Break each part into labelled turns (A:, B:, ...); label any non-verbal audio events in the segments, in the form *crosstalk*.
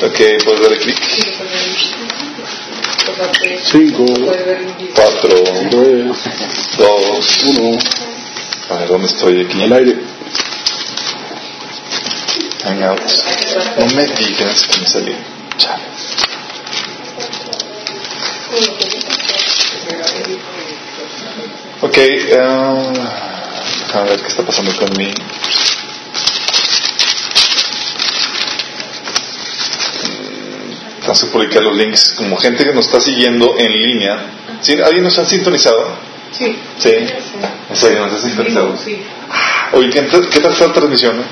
A: Ok, puedes darle clic.
B: Cinco,
A: Cuatro,
B: tres,
A: dos,
B: uno,
A: a ver, ¿dónde estoy aquí?
B: al aire.
A: Hangouts. No me digas que me salí. Chale. Ok, uh, déjame ver qué está pasando con mi. Vamos a publicar los links. Como gente que nos está siguiendo en línea. ¿Sí? ¿Alguien nos ha sintonizado?
C: Sí.
A: Sí. ¿En serio nos ha sintonizado?
C: Sí.
A: Oye, ¿qué, ¿qué tal fue la transmisión? eh?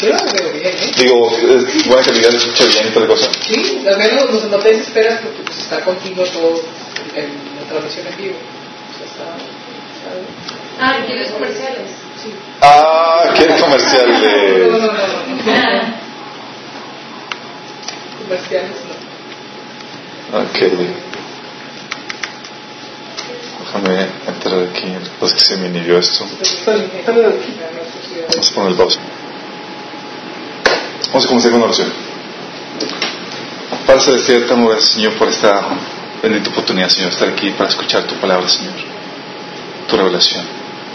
C: Que bien, ¿eh?
A: Digo, es buena calidad, se escucha bien y toda la cosa.
C: Sí, al menos no, no te desesperas porque pues, está contigo todo en la transmisión en vivo. O sea, está, está.
D: Ah, ¿quieres comerciales?
C: Sí.
A: Ah, qué comercial *laughs*
C: No, no, no, no, no. Comerciales.
A: Ok. Déjame entrar aquí. Pues que se me inhibió esto. Vamos a poner el pausa. Vamos a comenzar con la oración. Padre Celestial, te amo, Señor, por esta bendita oportunidad, Señor, estar aquí para escuchar tu palabra, Señor. Tu revelación.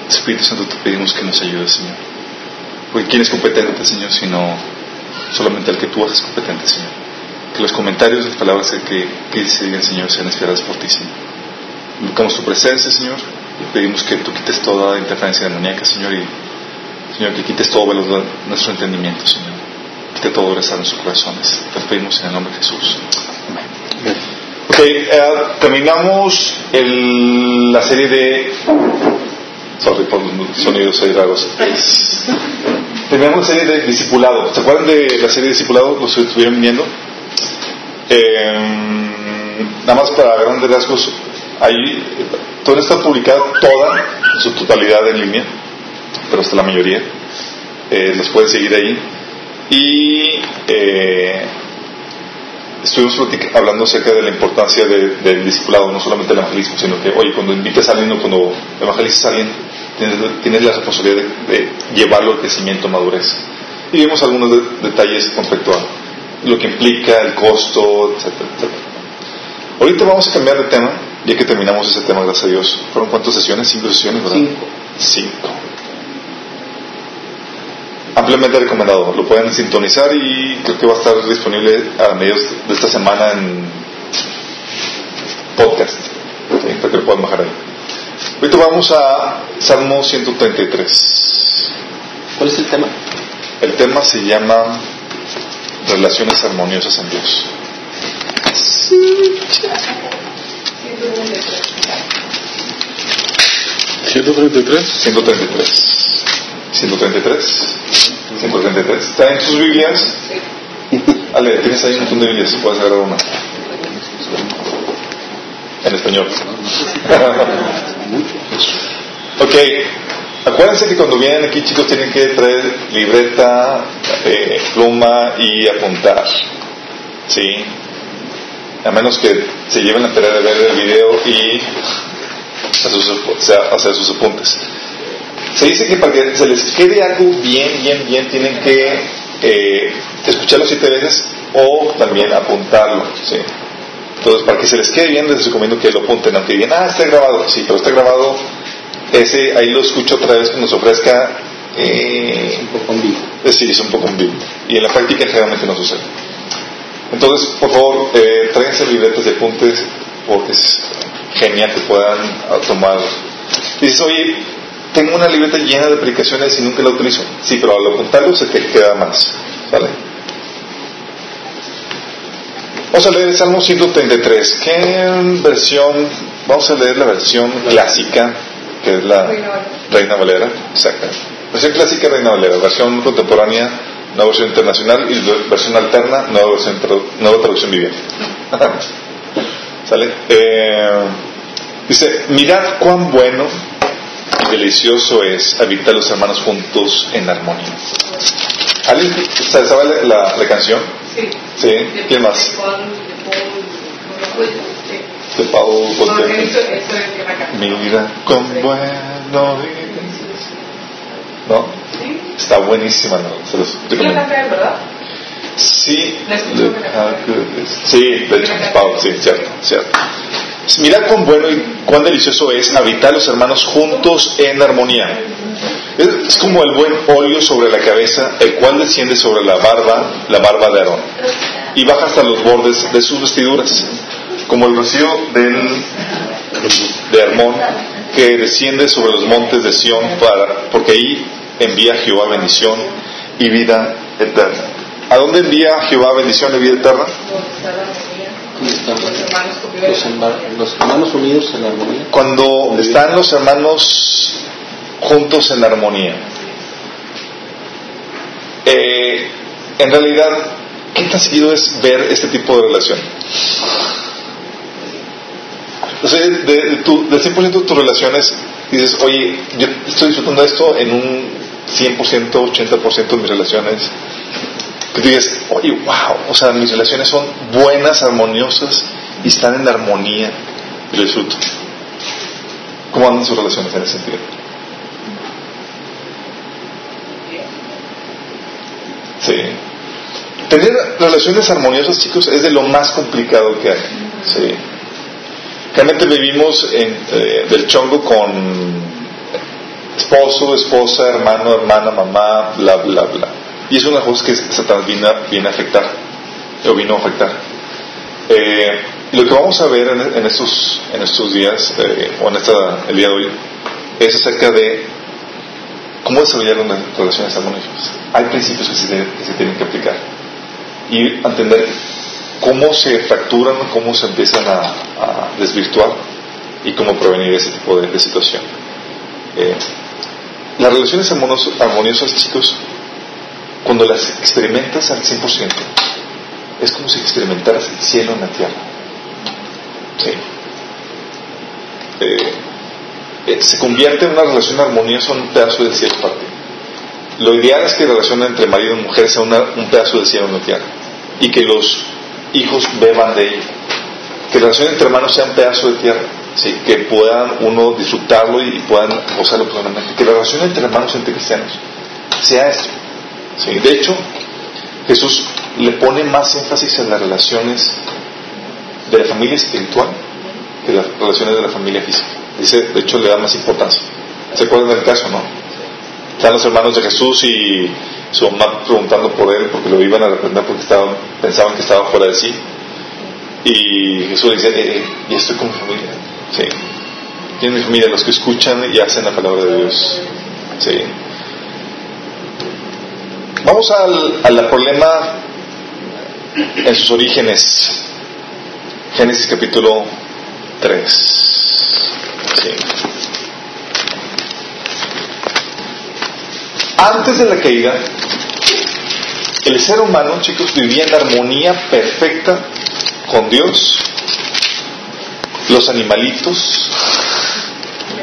A: Espíritu Santo, te pedimos que nos ayudes, Señor. Porque ¿quién es competente, Señor, sino solamente el que tú haces competente, Señor? Que los comentarios, las palabras que, que se digan, Señor, sean inspiradas por ti, Señor. Buscamos tu presencia, Señor, y pedimos que tú quites toda interferencia demoníaca, Señor, y Señor, que quites todo velo de nuestro entendimiento, Señor. Quite todo rezar en nuestros corazones. Te lo pedimos en el nombre de Jesús. Amén. Ok, eh, terminamos el- la serie de. Sorry por los sonidos ahí raros. Terminamos la serie de Discipulado. ¿Se acuerdan de la serie de Discipulado? ¿Los estuvieron viendo? Eh, nada más para grandes rasgos, ahí toda está publicada toda, su totalidad en línea, pero hasta la mayoría. Eh, los pueden seguir ahí. Y eh, estuvimos hablando acerca de la importancia de- del discipulado, no solamente el evangelismo, sino que, oye, cuando invitas a alguien o cuando evangelizas a alguien, tienes, la responsabilidad de, llevarlo al crecimiento, madurez. Y vimos algunos de- detalles con respecto a lo que implica, el costo, etcétera, etcétera. Ahorita vamos a cambiar de tema, ya que terminamos ese tema, gracias a Dios. ¿Fueron cuántas sesiones? Cinco sesiones, ¿verdad?
B: Cinco.
A: Cinco. Ampliamente recomendado. Lo pueden sintonizar y creo que va a estar disponible a mediados de esta semana en podcast. ¿sí? Para que lo puedan bajar ahí. Ahorita vamos a Salmo 133.
B: ¿Cuál es el tema?
A: El tema se llama Relaciones armoniosas en Dios.
B: 133.
A: 133. 133. 133. ¿Está en sus Biblias? Ale, tienes ahí un montón de Biblias, puedes agarrar una. En español. *laughs* ok. Acuérdense que cuando vienen aquí, chicos, tienen que traer libreta, eh, pluma y apuntar. ¿Sí? A menos que se lleven la tarea de ver el video y hacer sus, apuntes. Se dice que para que se les quede algo bien, bien, bien, tienen que eh, escucharlo siete veces o también apuntarlo. ¿sí? Entonces, para que se les quede bien, les recomiendo que lo apunten, aunque digan, ah, está grabado. Sí, pero está grabado, ese ahí lo escucho otra vez cuando se ofrezca. Eh,
B: Un poco en vivo.
A: eh, sí, es un poco en vivo. Y en la práctica generalmente no sucede. Entonces, por favor, eh, tráiganse libretas de apuntes porque es genial que puedan tomar. Dices, oye, tengo una libreta llena de aplicaciones y nunca la utilizo. Sí, pero al apuntarlo se te queda más. ¿Vale? Vamos a leer el Salmo 133. ¿Qué versión? Vamos a leer la versión clásica, que es la Reina Valera. Exacto. Versión clásica, Reina Valera. Versión contemporánea, nueva versión internacional. Y versión alterna, nueva, versión, nueva traducción viviente. *laughs* ¿Sale? Eh, dice: Mirad cuán bueno y delicioso es habitar los hermanos juntos en armonía. ¿Alguien sabe sabe la, la- la canción?
C: Sí.
A: Sí. ¿Quién más?
C: De.
A: Mira cuán bueno. ¿No?
C: Sí.
A: Está buenísima, ¿no? Se los recomiendo.
C: ¿verdad?
A: Sí, sí, de hecho, Pablo, sí, cierto, cierto. Mirad cuán bueno y cuán delicioso es habitar los hermanos juntos en armonía. Es, es como el buen óleo sobre la cabeza, el cual desciende sobre la barba, la barba de Aarón, y baja hasta los bordes de sus vestiduras, como el rocío del, de Hermón, que desciende sobre los montes de Sión, para, porque ahí envía Jehová bendición y vida eterna. ¿A dónde envía Jehová bendición y vida eterna?
C: donde está la armonía,
B: ¿Dónde están
C: los hermanos conviven
B: los, herma- los hermanos unidos en armonía?
A: Cuando están los hermanos juntos en armonía. Eh, en realidad, ¿qué tan seguido es ver este tipo de relación? Sea, de, de tu, del 100% de tus relaciones, dices, oye, yo estoy disfrutando esto en un 100%, 80% de mis relaciones. Que tú digas, oye, wow, o sea, mis relaciones son buenas, armoniosas y están en armonía y lo disfruto. ¿Cómo andan sus relaciones en ese sentido? Sí. Tener relaciones armoniosas, chicos, es de lo más complicado que hay. Sí. Realmente vivimos en, eh, del chongo con esposo, esposa, hermano, hermana, mamá, bla, bla, bla. Y es una cosa que Satanás viene, viene a afectar, o vino a afectar. Eh, lo que vamos a ver en, en estos, en estos días, eh, o en esta, el día de hoy, es acerca de cómo desarrollar unas relaciones armoniosas. Hay principios que se, que se tienen que aplicar y entender cómo se fracturan, cómo se empiezan a, desvirtuar y cómo prevenir ese tipo de, de situación. Eh, las relaciones armonios- armoniosas, chicos, cuando las experimentas al 100%, es como si experimentaras el cielo en la tierra. Sí. Eh, eh, se convierte en una relación armoniosa en un pedazo del cielo para ti. Lo ideal es que la relación entre marido y mujer sea una- un pedazo del cielo en la tierra y que los hijos beban de ello. Que la relación entre hermanos sea un pedazo de tierra, ¿sí? que puedan uno disfrutarlo y puedan gozarlo plenamente. Que la relación entre hermanos, entre cristianos, sea esto. ¿sí? De hecho, Jesús le pone más énfasis en las relaciones de la familia espiritual que las relaciones de la familia física. Dice, de hecho, le da más importancia. ¿Se acuerdan del caso, no? Están los hermanos de Jesús y su mamá preguntando por él porque lo iban a reprender porque estaban, pensaban que estaba fuera de sí. Y Jesús le dice, eh, eh, ya estoy con mi familia. Sí. Tienen mi familia, los que escuchan y hacen la palabra de Dios. Sí. Vamos al, al problema en sus orígenes. Génesis capítulo 3. Sí. Antes de la caída, el ser humano, chicos, vivía en armonía perfecta con Dios, los animalitos,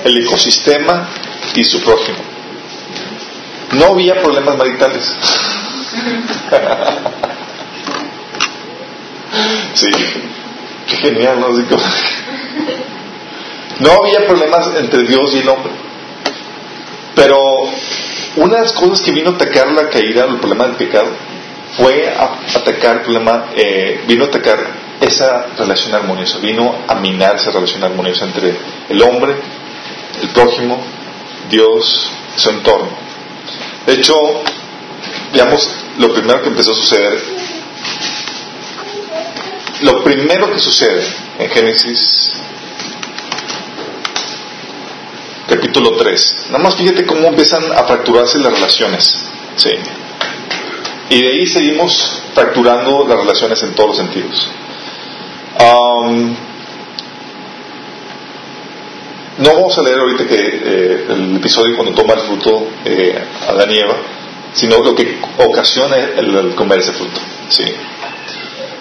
A: el ecosistema y su prójimo. No había problemas maritales. *laughs* Sí, qué genial, ¿no? No había problemas entre Dios y el hombre. Pero una de las cosas que vino a atacar la caída, el problema del pecado, fue a atacar el problema, eh, vino a atacar esa relación armoniosa, vino a minar esa relación armoniosa entre el hombre, el prójimo, Dios, su entorno. De hecho, veamos lo primero que empezó a suceder. Lo primero que sucede en Génesis capítulo 3. Nada más fíjate cómo empiezan a fracturarse las relaciones. Sí. Y de ahí seguimos fracturando las relaciones en todos los sentidos. No vamos a leer ahorita que eh, el episodio cuando toma el fruto eh, Adán y Eva, sino lo que ocasiona el comer ese fruto. Sí.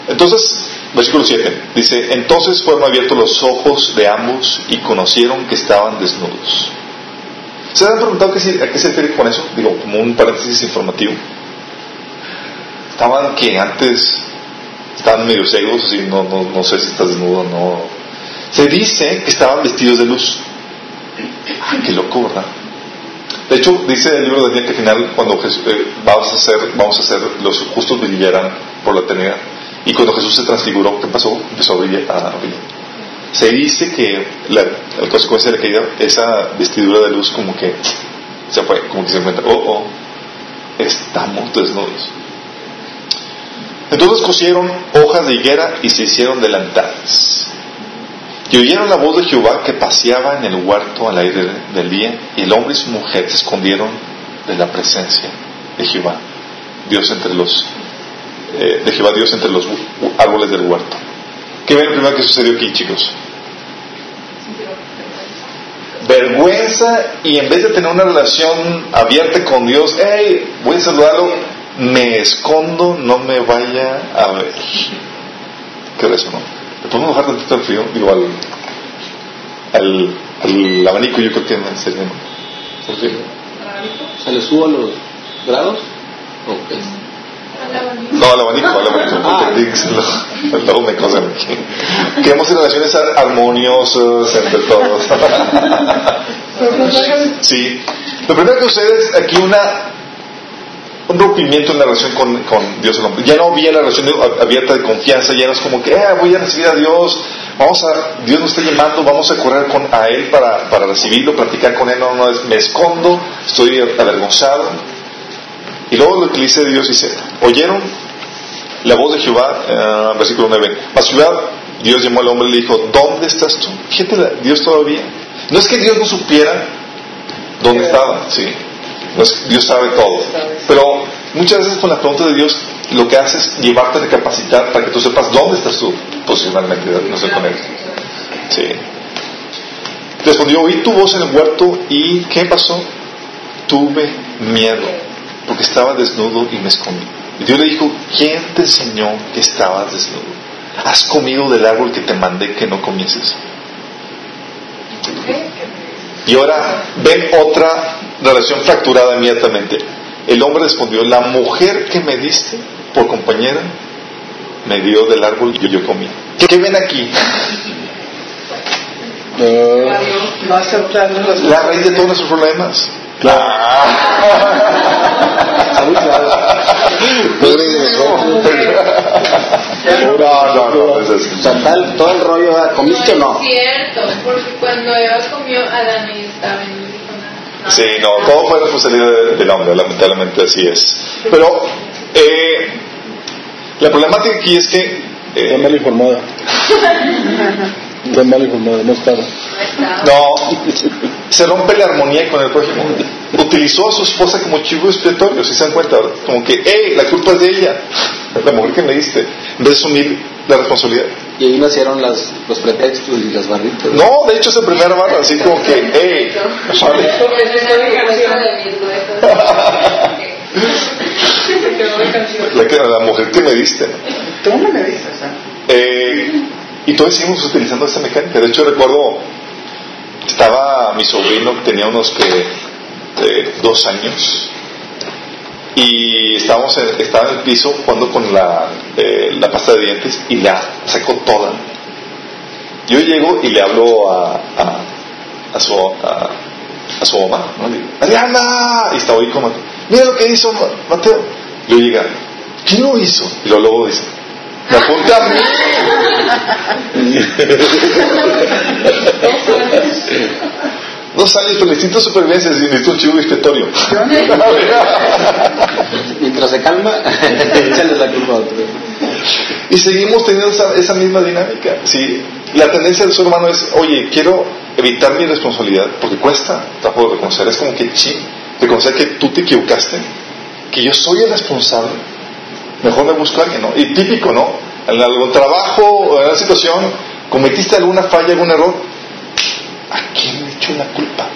A: Entonces, versículo 7 dice: Entonces fueron abiertos los ojos de ambos y conocieron que estaban desnudos. ¿Se han preguntado a qué se refiere con eso? Digo, como un paréntesis informativo. Estaban que antes estaban medio ciegos, así, no, no, no sé si estás desnudo o no. Se dice que estaban vestidos de luz. Ah, qué loco, ¿verdad? De hecho, dice el libro de Daniel que al final, cuando eh, vamos, a hacer, vamos a hacer, los justos brillarán por la eternidad. Y cuando Jesús se transfiguró, ¿qué pasó? Empezó a brillar. A brillar. Se dice que la, la consecuencia de la caída, esa vestidura de luz como que se fue, como que se encuentra, oh, oh, estamos desnudos. Entonces cosieron hojas de higuera y se hicieron delantales. Y oyeron la voz de Jehová que paseaba en el huerto al aire del día, y el hombre y su mujer se escondieron de la presencia de Jehová, Dios entre los, eh, de Jehová Dios entre los árboles del huerto. ¿Qué ven primero que sucedió aquí, chicos? Vergüenza y en vez de tener una relación abierta con Dios, hey, voy a saludarlo, me escondo, no me vaya a ver. ¿Qué es eso, no? ¿Le podemos bajar tantito el frío? Digo, al, al, al abanico yo creo que me sería, ¿no?
B: ¿Se le subo los grados? Ok.
A: No, al abanico, al abanico. Luego me cosen aquí. Queremos relaciones ar- armoniosas entre todos. *laughs* Sí. Lo primero que sucede es aquí una un rompimiento en la relación con, con Dios el hombre. Ya no había la relación de- abierta de confianza, ya no es como que, eh, voy a recibir a Dios, vamos a, Dios nos está llamando, vamos a correr con, a Él para, para recibirlo, platicar con Él, no, no, es, me escondo, estoy avergonzado. Y luego lo que dice Dios dice, oyeron la voz de Jehová, eh, versículo 9, mas Jehová, Dios llamó al hombre y le dijo, ¿dónde estás tú? Fíjate, Dios todavía. No es que Dios no supiera dónde estaba, sí. No es- Dios sabe todo. Pero muchas veces con la pregunta de Dios, lo que hace es llevarte a recapacitar para que tú sepas dónde estás tú posicionalmente, no sé con él. Sí. Respondió, oí tu voz en el huerto y ¿qué pasó? Tuve miedo porque estaba desnudo y me escondí. Y Dios le dijo, ¿quién te enseñó que estabas desnudo? ¿Has comido del árbol que te mandé que no comieses? Y ahora ven otra relación fracturada inmediatamente. El hombre respondió, la mujer que me diste por compañera me dio del árbol y yo comí. ¿Qué, ven aquí?
C: No
A: La raíz de todos nuestros problemas.
B: Claro.
A: No, no, no, no es así.
B: O sea, tal- todo el rollo. ¿comiste o no?
D: es cierto, porque cuando Eva comió, Adán estaba nada.
A: Sí, no, todo fue responsabilidad de- del hombre, lamentablemente así es. Pero eh, la problemática aquí es que
E: Está mal
A: eh,
E: informada. *laughs* Mal informada, no estaba.
A: no se rompe la armonía con el prójimo. Utilizó a su esposa como chivo expiatorio, si se dan cuenta, como que, hey, la culpa es de ella, la mujer que me diste, en vez de asumir la responsabilidad.
B: Y ahí nacieron las, los pretextos y las barritas.
A: No, de hecho es el primer barra, así como que, hey, ¿vale?
C: Se quedó de canción.
A: la, que- la mujer que me diste.
C: Tú no me dices, ¿ah?
A: Eh, y todos seguimos utilizando esa mecánica. De hecho, recuerdo, estaba mi sobrino que tenía unos que dos años y estábamos estaba en el piso jugando con la, eh, la pasta de dientes y la sacó toda. Yo llego y le hablo a, a, su, a, su mamá, ¿no? Le digo, y estaba ahí como, mira lo que hizo Ma- Mateo. Yo llega, ¿quién lo hizo? Y luego, luego dice, me apunta. *laughs* Dos años, pero distinto supervivencia, necesito un chivo expiatorio. *laughs*
B: Mientras se calma, *laughs* échale la culpa a otro.
A: y seguimos teniendo esa, esa misma dinámica. Sí, la tendencia del ser humano es, oye, quiero evitar mi responsabilidad, porque cuesta, trabajo de reconocer, es como que, sí, reconocer que tú te equivocaste, que yo soy el responsable, mejor me busco a alguien, ¿no? Y típico, ¿no? En algún trabajo o en alguna situación, cometiste alguna falla, algún error, ¿a quién le echo la culpa?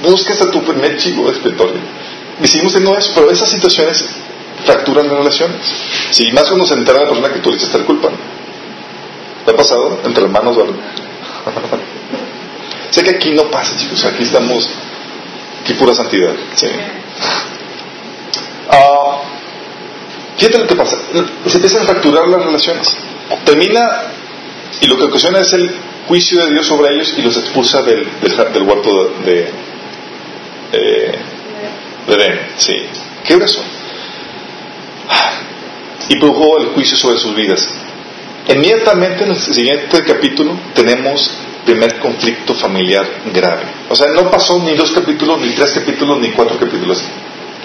A: *laughs* Buscas a tu primer chivo expiatorio. Y seguimos teniendo eso, pero esas situaciones fracturan las relaciones. Si más cuando se entera la persona que tú le echaste la culpa. ¿no? ¿Te ha pasado? Entre hermanos, ¿verdad? *laughs* sé que aquí no pasa, chicos. Aquí estamos, aquí pura santidad. Sí. Ah, fíjate lo que pasa. Se empiezan a fracturar las relaciones. Termina y lo que ocasiona es el juicio de Dios sobre ellos y los expulsa del, del, huerto de, de, eh, de. Sí. ¿Qué eso? y produjo el juicio sobre sus vidas. Inmediatamente en el siguiente capítulo tenemos primer conflicto familiar grave. O sea, no pasó ni dos capítulos, ni tres capítulos, ni cuatro capítulos.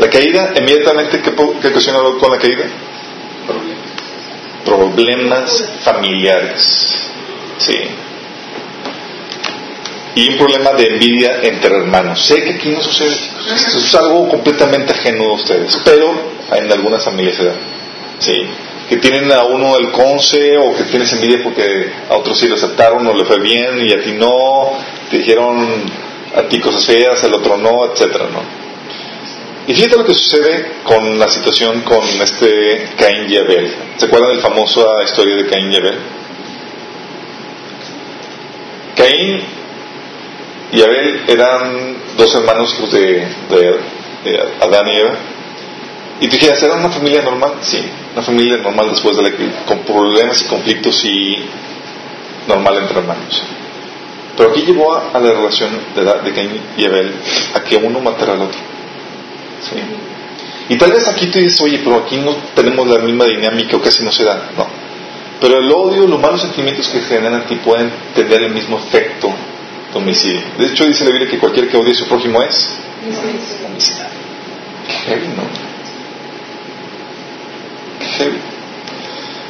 A: La caída, inmediatamente, ¿qué, qué ocasiona con la caída? Problemas familiares. Sí. Y un problema de envidia entre hermanos. Sé que aquí no sucede, Esto es algo completamente ajeno a ustedes, pero en algunas familias se da. Sí que tienen a uno el conce o que tienes envidia porque a otros sí lo aceptaron o le fue bien y a ti no, te dijeron a ti cosas feas, al otro no, etcétera, ¿no? Y fíjate lo que sucede con la situación con este Caín y Abel. ¿Se acuerdan de la famosa historia de Caín y Abel? Caín y Abel eran dos hermanos de, de, Adán y Eva. Y tú dijeras, ¿era una familia normal? Sí, una familia normal después de la con problemas y conflictos y normal entre hermanos. Pero aquí llevó a, la relación de, Cain y Abel a que uno matara al otro. ¿Sí? Y tal vez aquí tú dices, oye, pero aquí no tenemos la misma dinámica o casi no se da. No. Pero el odio, los malos sentimientos que generan a ti pueden tener el mismo efecto de homicidio. De hecho, dice la Biblia que cualquier que odie a su prójimo es homicida. Qué ¿no?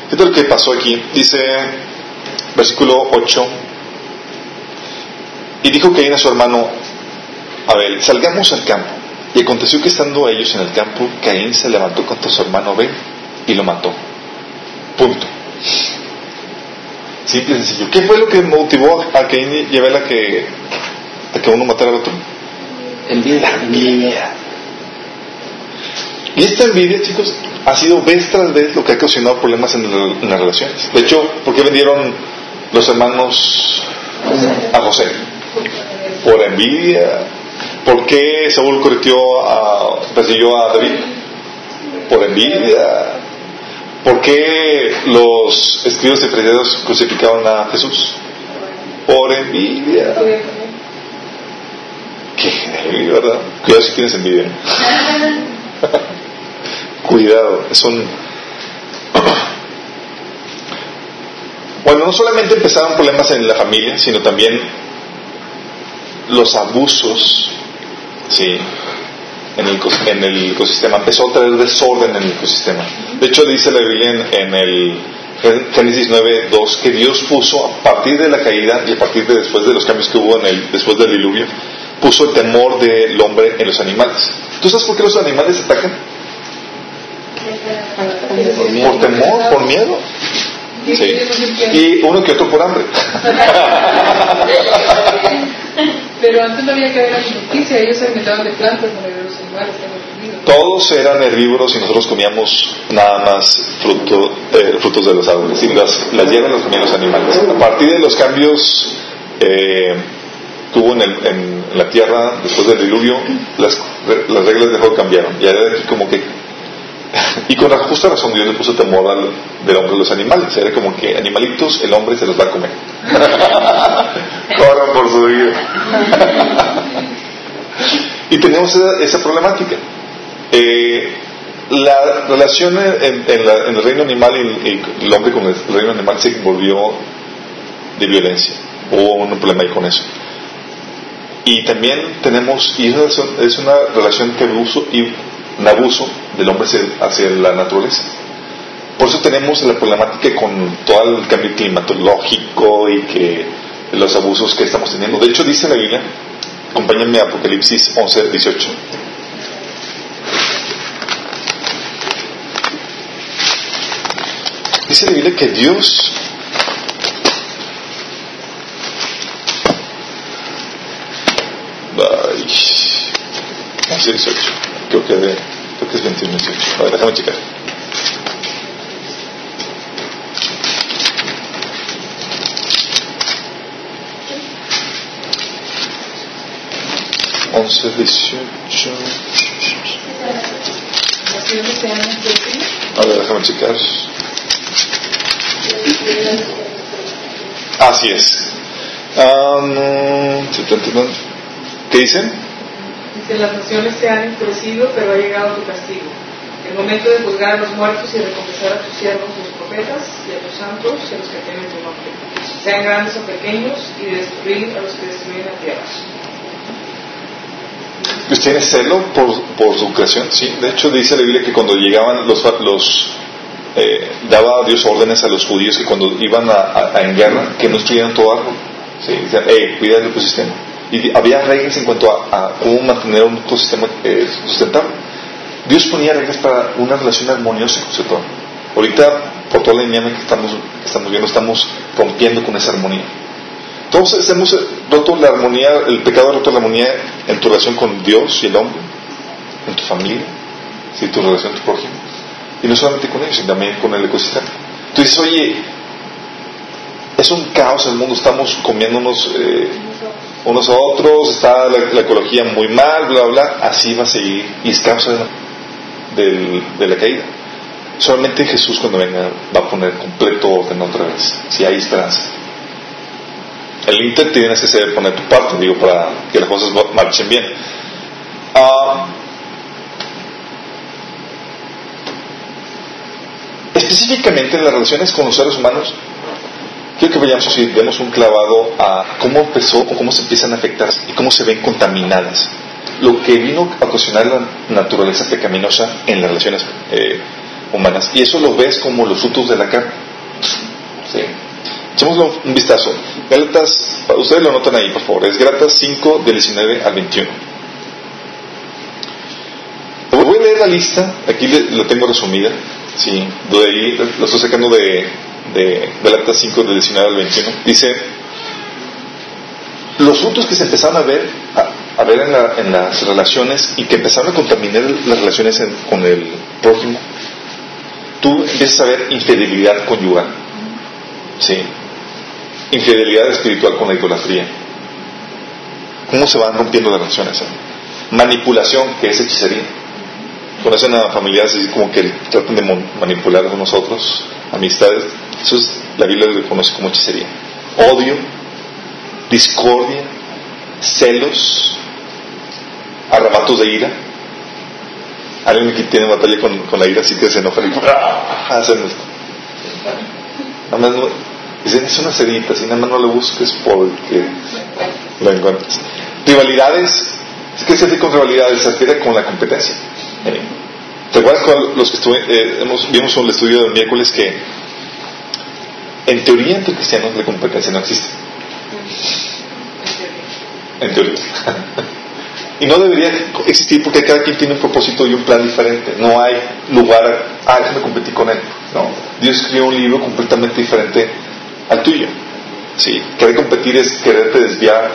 A: Esto es lo que pasó aquí. Dice, versículo 8. Y dijo Caín a su hermano Abel, salgamos al campo. Y aconteció que estando ellos en el campo, Caín se levantó contra su hermano Abel y lo mató. Punto. Simple y sencillo. ¿Qué fue lo que motivó a Caín y Abel a que, a que uno matara al otro?
B: Envidia.
A: Envidia. Y esta envidia, chicos, ha sido vez tras vez lo que ha ocasionado problemas en, las relaciones. De hecho, ¿por qué vendieron los hermanos a José? Por envidia. ¿Por qué Saúl a, persiguió a David? Por envidia. ¿Por qué los escribas y fariseos crucificaron a Jesús? Por envidia. Qué ¿verdad? Cuidado si tienes envidia. *laughs* Cuidado, es un... Bueno, no solamente empezaron problemas en la familia, sino también los abusos, ¿sí? En el, en el ecosistema. Empezó a traer desorden en el ecosistema. De hecho, dice la Biblia en, el Génesis 9, 2, que Dios puso a partir de la caída y a partir de después de los cambios que hubo en el, después del diluvio, puso el temor del hombre en los animales. ¿Tú sabes por qué los animales atacan? Por temor, por miedo. Sí. Y uno que otro por hambre. *laughs* *laughs*
C: Pero antes no había que haber alimenticia, ellos se alimentaban de plantas, no de los animales.
A: Todos eran herbívoros y nosotros comíamos nada más fruto, eh, frutos de los árboles. Y las, las hierbas las comían los animales. A partir de los cambios eh, que hubo en, el, en, la tierra después del diluvio, las, las reglas de cambiar. Y era como que y con la justa razón Dios le puso temor al, del hombre a los animales. Era como que animalitos, el hombre se los va a comer. *laughs* Corran por su vida. y tenemos esa, problemática. Eh, la relación en, el reino animal y, el hombre con el reino animal se volvió de violencia. Hubo un problema ahí con eso. Y también tenemos, y es una relación que uso y un abuso del hombre hacia la naturaleza. Por eso tenemos la problemática con todo el cambio climatológico y que los abusos que estamos teniendo. De hecho, dice la Biblia, acompáñenme a Apocalipsis 11, 18. Dice la Biblia que Dios Bye. 11, 18 creo que, de, creo que es 21, 18. A ver, déjame checar. Once, dieciocho. A ver, déjame checar. Así es. Um, ¿Qué dicen?
C: Que las naciones se han enfurecido, pero ha llegado tu castigo. el momento de juzgar a los muertos y recompensar a tus siervos, los profetas, y a tus santos, y a los que tienen tu nombre, sean grandes o pequeños, y de destruir a los que destruyen la tierra.
A: Pues tiene celo por, por su creación, sí. De hecho, dice la Biblia que cuando llegaban los, los eh, daba Dios órdenes a los judíos que cuando iban a, a- en guerra, que no destruyeran todo árbol. Sí, decían, hey, cuida el ecosistema. Y había reglas en cuanto a, a cómo mantener un ecosistema eh, sustentable. Dios ponía reglas para una relación armoniosa con todo. Ahorita, por toda la dinámica que estamos, estamos viendo, estamos rompiendo con esa armonía. Entonces hemos roto la armonía, el pecado ha roto la armonía en tu relación con Dios y el hombre, en tu familia, ¿sí? tu relación con tu prójimo. Y no solamente con ellos, sino también con el ecosistema. Tú dices, oye, es un caos el mundo, estamos comiéndonos eh, unos a otros, está la, ecología muy mal, bla, bla. Así va a seguir y es causa de la, caída. Solamente Jesús cuando venga va a poner completo orden otra vez, si hay esperanza. El inter tienes que hacer poner tu parte, digo, para que las cosas marchen bien. Ah, específicamente en las relaciones con los seres humanos, quiero que vayamos así, un clavado a cómo empezó o cómo se empiezan a afectar y cómo se ven contaminadas. Lo que vino a ocasionar la naturaleza pecaminosa en las relaciones eh, humanas. Y eso lo ves como los frutos de la carne. ¿Sí? Un vistazo. Gálatas, ustedes lo anotan ahí, por favor. Es Gálatas 5, del 19 al 21. Voy a leer la lista, aquí la tengo resumida. Sí, de ahí lo estoy sacando de, de Gálatas 5, del 19 al 21. Dice: Los frutos que se empezaron a ver, a, ver en, la- en las relaciones y que empezaron a contaminar las relaciones con el prójimo, tú empiezas a ver infidelidad conyugal. Sí. Infidelidad espiritual con la idolatría. ¿Cómo se van rompiendo las relaciones? eh? Manipulación, que es hechicería. Conocen a familiares como que tratan de manipular a nosotros, amistades. Eso es, la Biblia lo conoce como hechicería. Odio, discordia, celos, arrebatos de ira. Alguien que tiene batalla con, con la ira, así que se enoja y ¡ah! hacen esto. Nada más no, dicen, es una cerita, si nada más no le busques porque la encuentras. Rivalidades, ¿qué se hace con rivalidades? Se refiere con la competencia. ¿Te acuerdas con los que estuve, eh, vimos en el estudio del miércoles que en teoría entre cristianos la competencia no existe? En teoría. *laughs* y no debería existir porque cada quien tiene un propósito y un plan diferente. No hay lugar, ah, déjame competir con él. No. Dios escribió un libro completamente diferente al tuyo. Sí. Querer competir es quererte desviar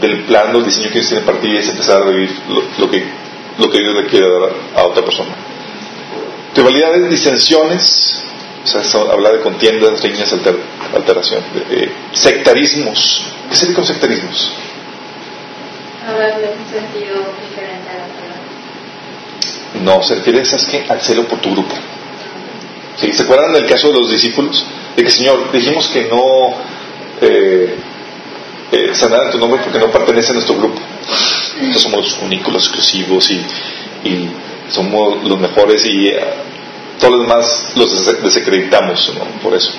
A: del plan, del diseño que Dios tiene para ti y empezar a vivir lo, lo que, lo que Dios le quiere dar a otra persona. Rivalidades, disensiones, o sea, habla de contiendas, riñas, alter, alteración, de- sectarismos. ¿Qué se dice con sectarismos?
D: A darle un sentido diferente a la palabra.
A: No, se refiere, ¿sabes qué? Al celo por tu grupo. ¿Sí? ¿Se acuerdan del caso de los discípulos? De que, Señor, dijimos que no eh, eh, sanar en tu nombre porque no pertenece a nuestro grupo. Nosotros somos los únicos, los exclusivos y, y somos los mejores y eh, todos los demás los des- desacreditamos ¿no? por eso.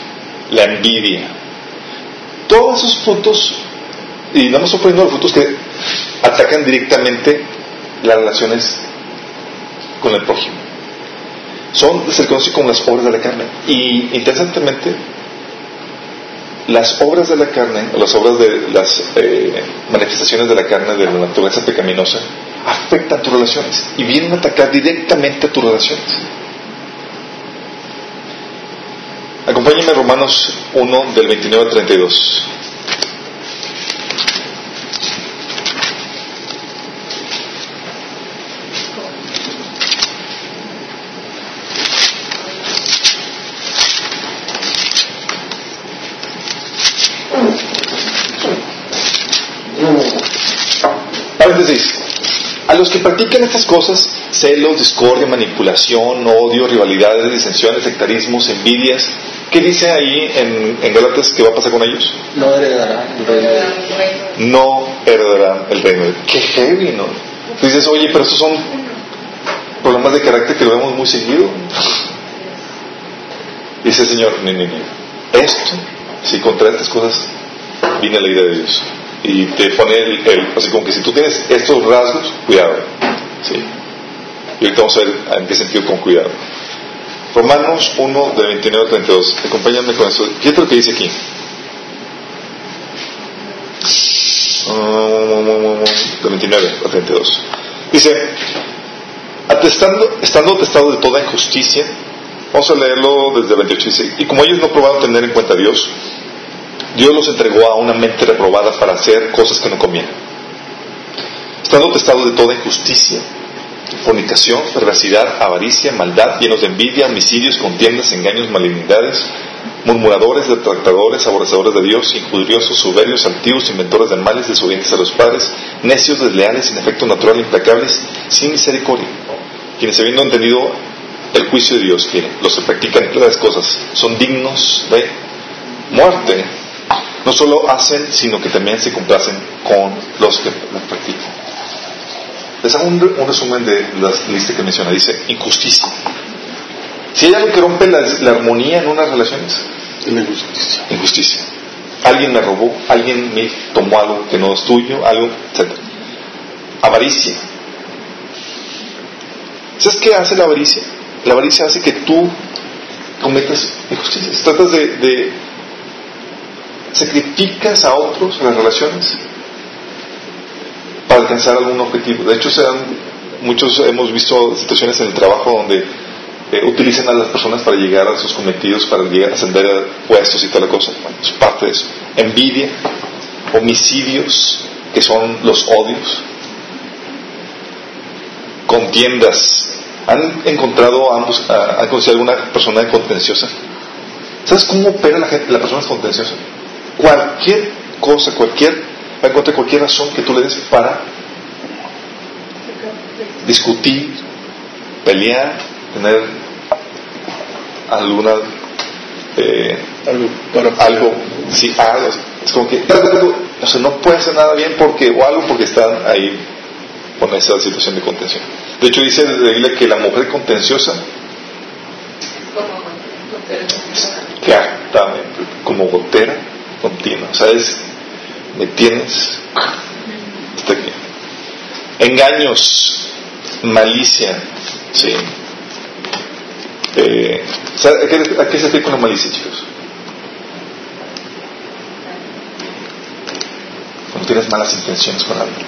A: La envidia. Todos esos frutos, y no estoy poniendo los frutos que atacan directamente las relaciones con el prójimo. Son, se le conoce como las obras de la carne. Y interesantemente, las obras de la carne, las obras de las eh, manifestaciones de la carne de la naturaleza pecaminosa, afectan tus relaciones y vienen a atacar directamente a tus relaciones. Acompáñenme a Romanos 1 del 29 al 32. Paréntesis. A los que practican estas cosas, celos, discordia, manipulación, odio, rivalidades, disensiones, sectarismos, envidias, ¿qué dice ahí en, en Gálatas que va a pasar con ellos?
B: No heredará el reino de Dios.
A: No heredarán el reino de Qué heavy, ¿no? Tú dices, oye, pero esos son problemas de carácter que lo vemos muy seguido. Dice el Señor, ni, ni, ni. Esto, si contra estas cosas viene la ira de Dios. Y te pone el, el, así como que si tú tienes estos rasgos, cuidado. Sí. Y ahorita vamos a ver en qué sentido con cuidado. Romanos 1, de 29 a 32. Acompáñame con eso. Fíjate lo que dice aquí. De 29 a 32. Dice, atestando, estando atestado de toda injusticia, vamos a leerlo desde 28. Dice, y como ellos no probaron tener en cuenta a Dios, Dios los entregó a una mente reprobada para hacer cosas que no convienen. Estando atestado de toda injusticia, fornicación, perversidad, avaricia, maldad, llenos de envidia, homicidios, contiendas, engaños, malignidades, murmuradores, detractadores, aborrecedores de Dios, injuriosos, soberbios, altivos, inventores de males, desobedientes a los padres, necios, desleales, sin efecto natural, implacables, sin misericordia, quienes habiendo entendido el juicio de Dios, que los que practican las cosas son dignos de muerte, no solo hacen, sino que también se complacen con los que las practican. Les hago un, un resumen de la lista que menciona. Dice injusticia. Si hay algo que rompe la, la armonía en unas relaciones,
B: La injusticia.
A: injusticia. Alguien me robó, alguien me tomó algo que no es tuyo, algo, etc. Avaricia. ¿Sabes qué hace la avaricia? La avaricia hace que tú cometas injusticias. Tratas de, de sacrificas a otros en las relaciones para alcanzar algún objetivo. De hecho, se dan, muchos hemos visto situaciones en el trabajo donde eh, utilizan a las personas para llegar a sus cometidos, para llegar a ascender a puestos y toda la cosa. Es parte de eso. Envidia, homicidios, que son los odios, contiendas. ¿Han encontrado ambos, ah, han conocido alguna persona contenciosa? ¿Sabes cómo opera la gente, la persona contenciosa? Cualquier cosa, cualquier, va a encontrar cualquier razón que tú le des para discutir, pelear, tener alguna eh,
B: Algo para
A: algo, sí, algo, es como que o sea, no puede hacer nada bien porque o algo porque están ahí con esa situación de contención. De hecho dice la Biblia que la mujer contenciosa
C: como
A: gotera continua, ¿sabes? Me tienes hasta aquí. Engaños, malicia, sí. Eh, ¿sabe ¿a, qué, ¿A qué se refiere con la malicia, chicos? Cuando tienes malas intenciones con alguien.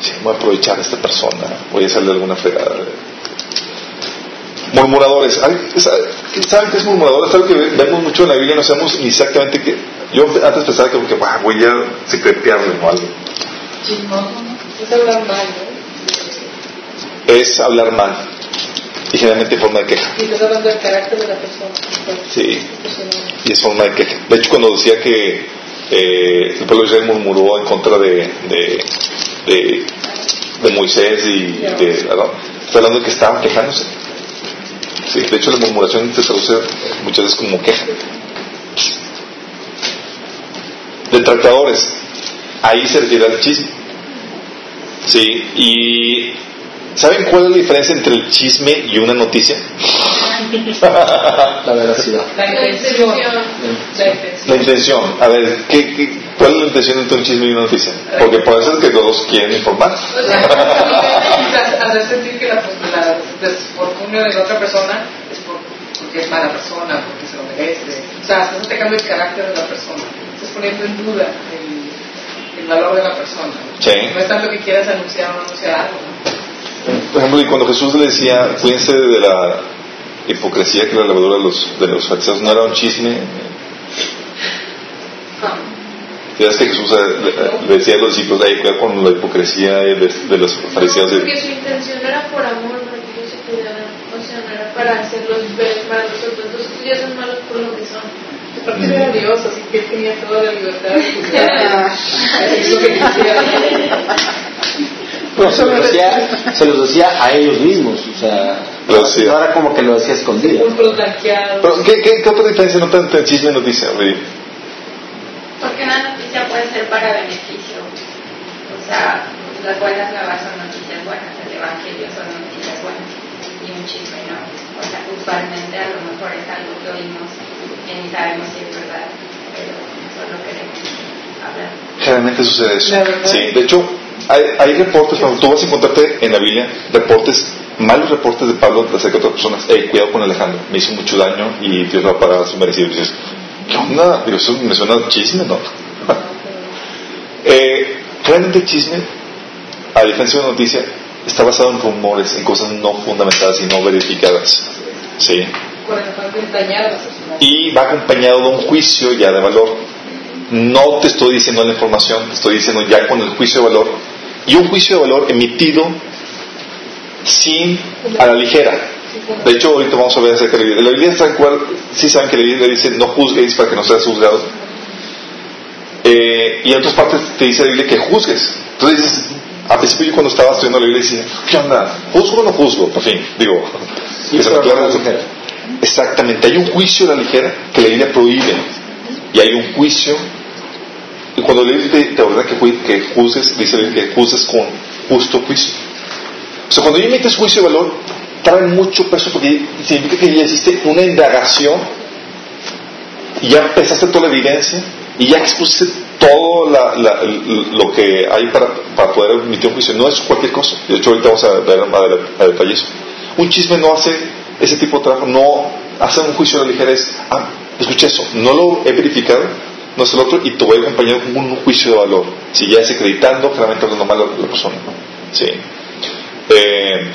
A: Sí, voy a aprovechar a esta persona, voy a hacerle alguna fregada. Murmuradores. ¿Alguien ¿Sabe ¿saben qué es murmurador? Es algo que vemos mucho en la Biblia, no sabemos exactamente qué. Yo antes pensaba que, que "Ah, voy a secretearle o algo.
C: Es hablar mal, ¿no?
A: Es hablar mal. Y generalmente en forma de queja.
C: Y estás hablando del carácter de la persona.
A: Sí. y es forma de queja. De hecho, cuando decía que eh, el pueblo de Israel murmuró en contra de, de, de, de Moisés y de está hablando de que estaban quejándose. Sí, de hecho, la murmuración se traduce muchas veces como queja. Detractadores, ahí se refiere al chisme. Sí, y ¿saben cuál es la diferencia entre el chisme y una noticia? *laughs*
B: La veracidad.
C: La intención. La intención.
A: A ver, ¿qué, qué, cuál es la intención entre un chisme y una noticia? Porque puede ser que todos quieren informar.
C: O sea, hacer sentir que la, la desfortunio de la otra persona es por- porque es mala persona, porque se lo merece. O sea, estás atacando el carácter de la persona. Estás poniendo en duda el, el valor de la persona.
A: Sí.
C: No es tanto que quieras anunciar o no anunciar algo. ¿no?
A: Por ejemplo, y cuando Jesús le decía, cuídense de la hipocresía que la levadura de los, de los fariseos, no era un chisme. Fíjate que Jesús eh, le, le decía a los discípulos, "Ey, cuidado con la hipocresía de, de los fariseos.
D: No, porque su intención era por amor, para que ellos se cuidaran. O sea, no era para hacerlos ver para los otros. Entonces, ellos ya son malos por lo que son.
C: Aparte era Dios, así que él tenía toda la libertad de juzgar. Es lo que quisiera.
B: Pero se los, decía, se los decía a ellos mismos, o sea, no era como que lo decía escondido.
A: Pero, ¿qué, qué, qué otra diferencia notan entre chisme y noticia? Oye,
D: Porque una noticia puede ser para beneficio. O sea, las buenas nuevas son noticias buenas, el evangelio son noticias buenas.
E: chisme, ¿no? O sea, usualmente a lo mejor es algo que oímos ni sabemos si es verdad, pero solo queremos hablar.
A: Generalmente sucede eso. Sí, de hecho, hay, hay reportes, cuando tú vas a encontrarte en la Biblia, reportes, malos reportes de Pablo acerca de otras personas. Hey, cuidado con Alejandro, me hizo mucho daño y Dios va a pagar su merecido. Y dices, ¿qué onda? Digo, eso me suena chisme, ¿no? *laughs* eh, realmente el chisme, a diferencia de una noticia, está basado en rumores, en cosas no fundamentadas y no verificadas. ¿Sí? Y va acompañado de un juicio ya de valor. No te estoy diciendo la información, te estoy diciendo ya con el juicio de valor. Y un juicio de valor emitido sin a la ligera. De hecho, ahorita vamos a ver acerca de la Biblia. La Biblia está en cual, sí saben que la Biblia dice no juzguéis para que no seas juzgado. Eh, y en otras partes te dice la Biblia que juzgues. Entonces dices, al principio yo cuando estaba estudiando la Biblia decía, ¿qué onda? ¿Juzgo o no juzgo? Por fin, digo, *laughs* que se me aclara eso. Exactamente, hay un juicio a la ligera que la Biblia prohíbe. Y hay un juicio. Y cuando la Biblia te, te ordena que, que juzgues, dice la que juzgues con justo juicio. O sea, cuando ya emites juicio de valor, trae mucho peso porque significa que ya hiciste una indagación y ya empezaste toda la evidencia y ya expusiste todo la- la- lo que hay para, para poder emitir un juicio. No es cualquier cosa. De hecho, ahorita vamos a ver a, a- a detalle eso. Un chisme no hace ese tipo de trabajo, no hace un juicio a la ligera. Es, ah, escuché eso, no lo he verificado, no es el otro, y te voy a acompañar con un juicio de valor. Si ya es acreditando, claramente hablando mal a la persona. Sí. Eh,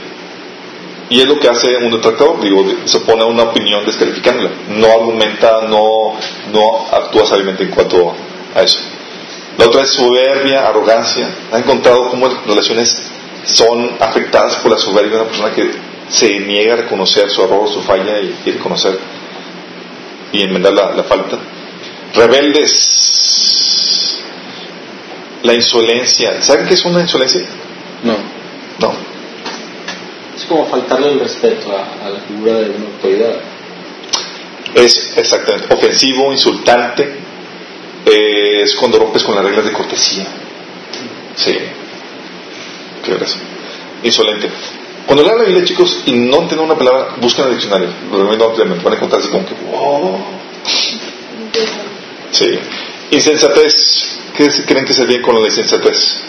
A: y es lo que hace un detractor, digo, se pone una opinión descalificándola, no argumenta, no, no actúa sabiamente en cuanto a eso. La otra es soberbia, arrogancia. Ha encontrado cómo las relaciones son afectadas por la soberbia de una persona que se niega a reconocer su error, su falla y, y reconocer y enmendar la, la falta. Rebeldes, la insolencia. ¿Saben qué es una insolencia?
B: No.
A: No.
B: Es como faltarle el respeto a, a la figura de una autoridad.
A: Es exactamente ofensivo, insultante. eh, es cuando rompes con las reglas de cortesía. Sí. Qué gracia. Insolente. Cuando lean la Biblia, chicos, y no entienden una palabra, busquen el diccionario. Lo recomiendo ampliamente. Van a encontrar así como que, wow. Sí. Insensatez. ¿Qué creen que se bien con la insensatez?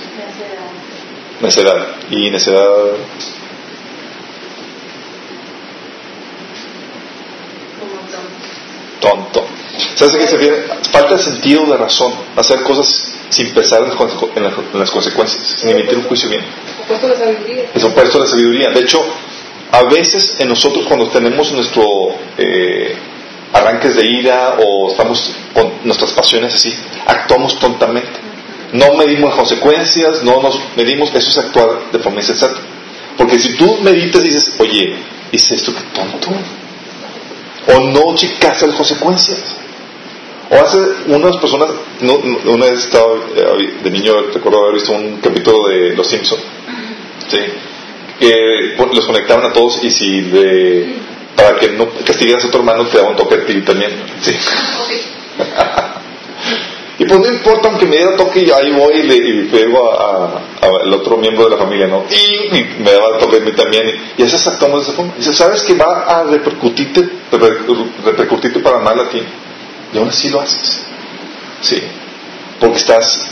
A: Necedad. Y necedad. tonto. ¿Sabes a qué se refiere? Falta sentido de razón. Hacer cosas sin pensar en las, en las- en las consecuencias, sin emitir un juicio bien. Es opuesto a la sabiduría. De hecho, a veces en nosotros cuando tenemos nuestro eh, arranques de ira o estamos con nuestras pasiones así, actuamos tontamente. No medimos las consecuencias, no nos medimos, eso es actuar de forma insensata. Porque si tú meditas y dices, oye, hice esto que tonto, o no checaste las consecuencias. O hace unas personas, no, no- una vez estaba eh, de niño, recuerdo haber visto un capítulo de Los Simpsons, ¿sí? que pues, los conectaban a todos y si de, para que no castigaras a tu hermano te daban un toque a ti también. ¿sí? *laughs* y pues no importa, aunque me diera toque, y ahí voy y le y pego al otro miembro de la familia, ¿no? Y, y me daba toque a mí también. Y, y así actuamos de esa forma. Dice, ¿sabes que va a repercutirte, reper- repercutirte para mal a ti? Y aún así lo haces. Sí. Porque estás,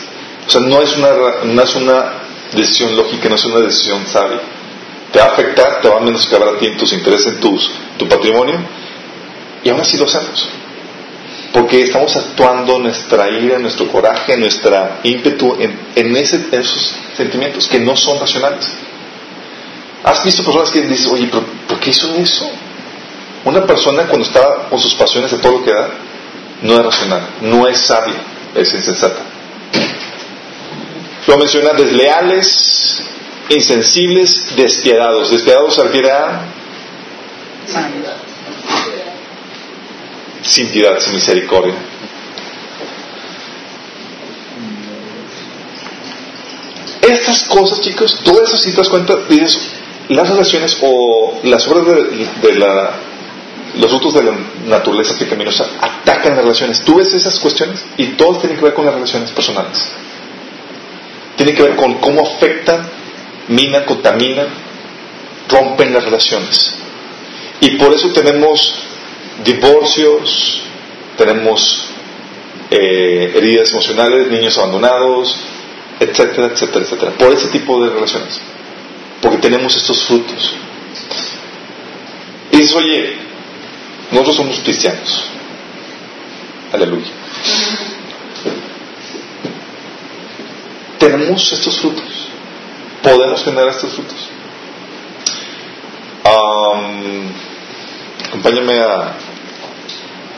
A: o sea, no es una, no es una decisión lógica, no es una decisión sabia. Te va a afectar, te va a menoscabar a ti en tus intereses, en tus, tu patrimonio, y aún así lo hacemos. Porque estamos actuando nuestra ira, nuestro coraje, nuestra ímpetu en, en, ese- en esos sentimientos que no son racionales. ¿Has visto personas que dicen, oye, pero ¿por qué hizo eso? Una persona cuando está con sus pasiones de todo lo que da, no es racional, no es sabia, es insensata. Lo menciona desleales, insensibles, despiadados. Despiadados se refiere a sin piedad, sin misericordia. Estas cosas, chicos, todas esas si te das cuenta, dices, las relaciones o las obras de, de la, los frutos de la naturaleza pecaminosa atacan las relaciones. Tú ves esas cuestiones y todas tienen que ver con las relaciones personales. Tienen que ver con cómo afectan, minan, contaminan, rompen las relaciones. Y por eso tenemos divorcios, tenemos eh, heridas emocionales, niños abandonados, etcétera, etcétera, etcétera. Por ese tipo de relaciones. Porque tenemos estos frutos. Y dices, oye, nosotros somos cristianos. Aleluya. Tenemos estos frutos. Podemos tener estos frutos. acompáñame a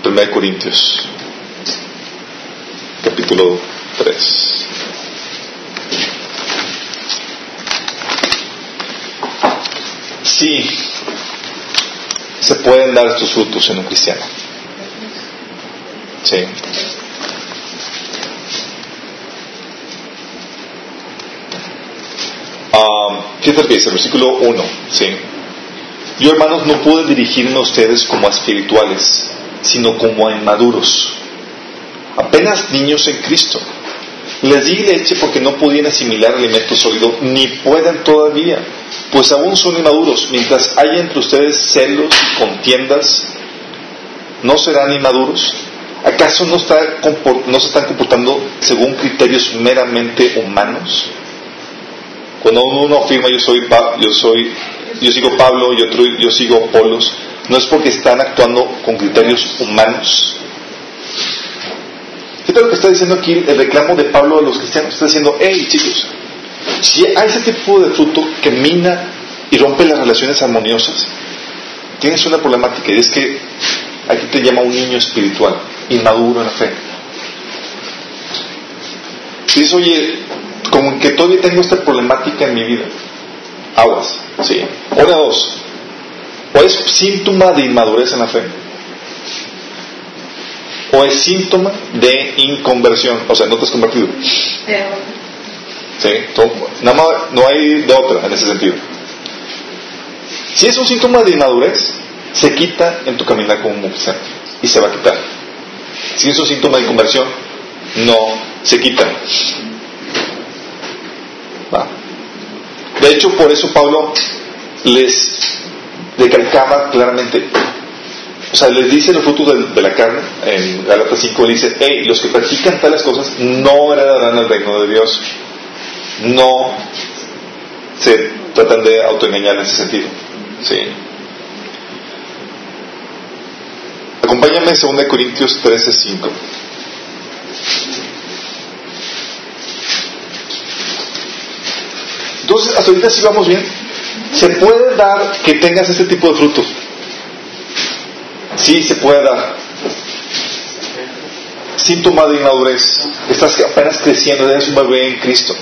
A: 1 Corintios, capítulo 3. Sí, se pueden dar estos frutos en un cristiano. Sí. Um, fíjate lo dice versículo 1. ¿sí? Yo, hermanos, no pude dirigirme a ustedes como a espirituales, sino como a inmaduros, apenas niños en Cristo. Les di leche porque no podían asimilar alimento sólido, ni pueden todavía, pues aún son inmaduros. Mientras haya entre ustedes celos y contiendas, ¿no serán inmaduros? ¿Acaso no, se están comportando según criterios meramente humanos? Cuando uno afirma yo soy, yo soy, yo sigo Pablo y otro yo sigo Polos, no es porque están actuando con criterios humanos. ¿Qué tal lo que está diciendo aquí el reclamo de Pablo a los cristianos? Está diciendo, hey chicos, si hay ese tipo de fruto que mina y rompe las relaciones armoniosas, tienes una problemática y es que aquí te llama un niño espiritual, inmaduro en la fe. Si dices, oye, como que todavía tengo esta problemática en mi vida, aguas, sí. Una, dos, o es síntoma de inmadurez en la fe, o es síntoma de inconversión, o sea, no te has convertido. ¿Sí? Nada más, no hay de otra en ese sentido. Si es un síntoma de inmadurez, se quita en tu caminar como cristiano y se va a quitar. Si es un síntoma de conversión, no se quita. De hecho, por eso Pablo les recalcaba claramente, o sea, les dice los frutos de, la carne, en Galatas 5 dice, hey, los que practican tales cosas no heredarán el reino de Dios. No se tratan de autoengañar en ese sentido. Sí. Acompáñame a 2 Corintios 13, 5. Entonces, hasta ahorita sí vamos bien. ¿Se puede dar que tengas este tipo de frutos? Sí, se puede dar. Síntoma de inmadurez. Estás apenas creciendo, eres un bebé en Cristo.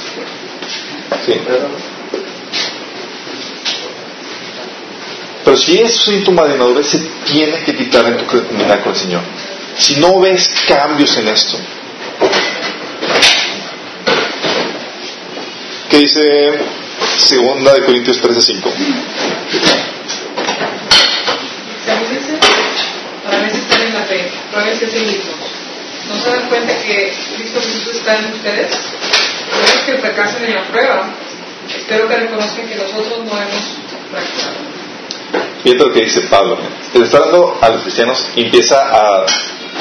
A: Pero si es síntoma de inmadurez, se tiene que quitar en tu comunidad con el Señor. Si no ves cambios en esto, ¿Qué dice segunda de Corintios 13:5?
C: para veces están en la pruébense a sí mismos. ¿No se dan cuenta que Cristo Jesús está en ustedes? No es que fracasen en la prueba. Espero que reconozcan que nosotros no hemos fracasado.
A: Fíjate lo que dice Pablo. Le está dando a los cristianos y empieza a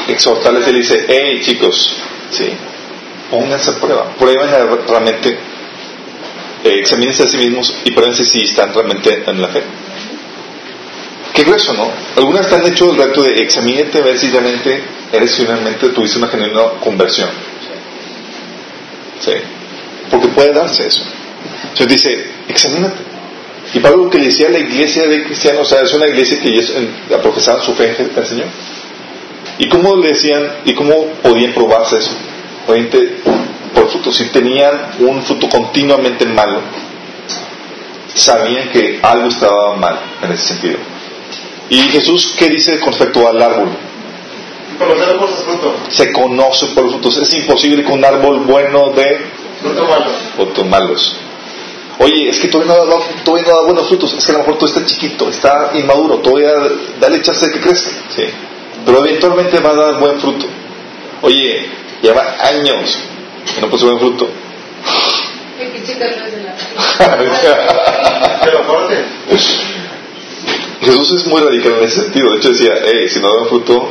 A: exhortarles y le dice, hey chicos, sí, pónganse a prueba, prueben realmente eh, examínense a sí mismos y pruébense si están realmente en la fe. Qué grueso, ¿no? Algunas te han hecho el reto de examínate a ver si realmente eres finalmente tuviste una genuina conversión. Sí. Porque puede darse eso. Entonces dice, examínate. Y Pablo lo que le decía a la iglesia de cristianos, o sea, es una iglesia que ellos profesaban su fe en el Señor. ¿Y cómo le decían, y cómo podían probarse eso? Obviamente, por fruto. Si tenían un fruto continuamente malo, sabían que algo estaba mal en ese sentido. ¿Y Jesús qué dice con respecto al árbol?
F: Conocer por sus frutos.
A: Se conoce por los frutos. Es imposible que un árbol bueno de
F: frutos malos.
A: Frutos malos. Oye, es que todavía no, da, todavía no da buenos frutos. Es que a lo mejor todo está chiquito, está inmaduro. Todavía dale chance de que crezca. Sí. Pero eventualmente va a dar buen fruto. Oye, lleva años que no puso buen fruto. *laughs*
F: Pero fuerte. *laughs*
A: Jesús es muy radical en ese sentido. De hecho decía, hey, si no dan fruto,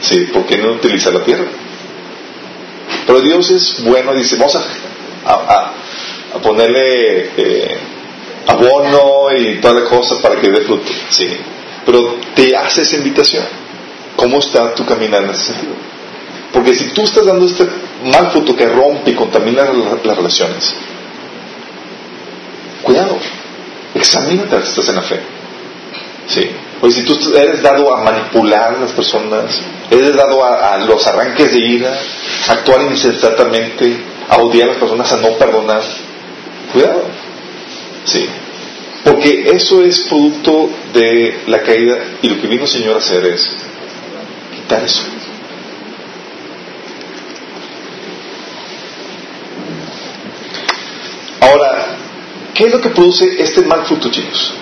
A: sí, ¿por qué no utilizar la tierra? Pero Dios es bueno, dice, vamos a, a, a- ponerle eh, abono y toda la cosa para que dé fruto. Sí. Pero te hace esa invitación. ¿Cómo está tu caminar en ese sentido? Porque si tú estás dando este mal fruto que rompe y contamina la- las relaciones, cuidado, examínate si estás en la fe. Sí. Pues si tú eres dado a manipular a las personas, eres dado a, los arranques de ira, a actuar insensatamente, a odiar a las personas, a no perdonar, cuidado. Sí. Porque eso es producto de la caída y lo que vino el Señor a hacer es quitar eso. Ahora, ¿qué es lo que produce este mal fruto, chicos?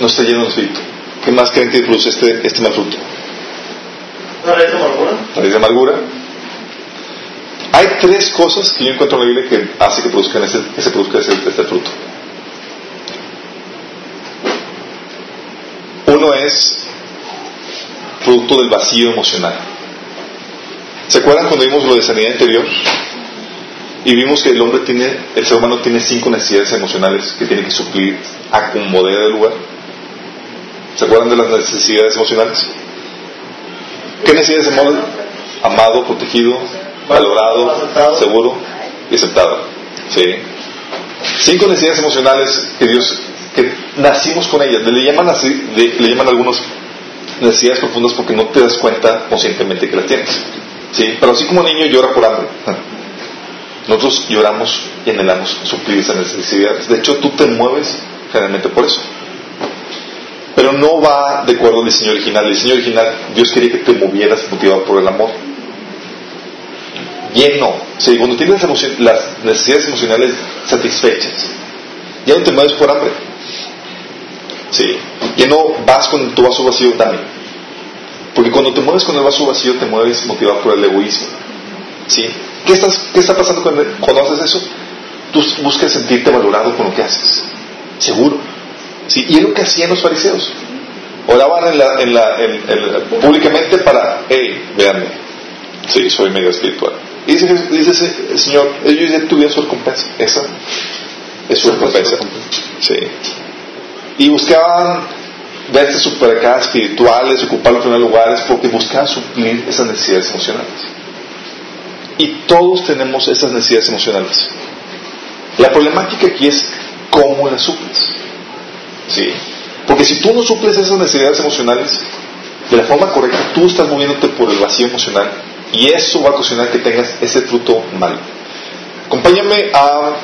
A: No está lleno de espíritu. ¿Qué más creen que produce este, este mal fruto?
F: ¿Una raíz de amargura?
A: Raíz de amargura. Hay tres cosas que yo encuentro en la Biblia que hace que, produzcan ese, que se produzca ese, este fruto. Uno es producto del vacío emocional. ¿Se acuerdan cuando vimos lo de sanidad interior? Y vimos que el hombre tiene, el ser humano tiene cinco necesidades emocionales que tiene que suplir a como de lugar. ¿Se acuerdan de las necesidades emocionales? ¿Qué necesidades amado? Amado, protegido, valorado, seguro y aceptado. ¿Sí? Cinco necesidades emocionales que Dios, que nacimos con ellas. Le llaman así, le, le llaman algunos necesidades profundas porque no te das cuenta conscientemente que las tienes. ¿Sí? Pero así como un niño llora por hambre, *laughs* nosotros lloramos y anhelamos suplir esas necesidades. De hecho, tú te mueves generalmente por eso. Pero no va de acuerdo al diseño original. El diseño original, Dios quería que te movieras motivado por el amor. Lleno. Sí, cuando tienes las, necesidades emocionales satisfechas, ya no te mueves por hambre. Sí. Ya no vas con tu vaso vacío, dame. Porque cuando te mueves con el vaso vacío, te mueves motivado por el egoísmo. ¿Sí? ¿Qué, estás, ¿Qué está pasando cuando, cuando haces eso? Tú buscas sentirte valorado con lo que haces. Seguro. ¿Sí? Y es lo que hacían los fariseos. Oraban en la, en la, en- en- públicamente para, hey, véanme. Sí, soy medio espiritual. Y dice, dice el Señor, ellos ya tuvieron su recompensa. Esa es su recompensa. Sí. Y buscaban verse super acá espirituales, ocupar los primeros lugares, porque buscaban suplir esas necesidades emocionales. Y todos tenemos esas necesidades emocionales. La problemática aquí es cómo las suples. ¿Sí? Porque si tú no suples esas necesidades emocionales de la forma correcta, tú estás moviéndote por el vacío emocional y eso va a ocasionar que tengas ese fruto malo. Acompáñame a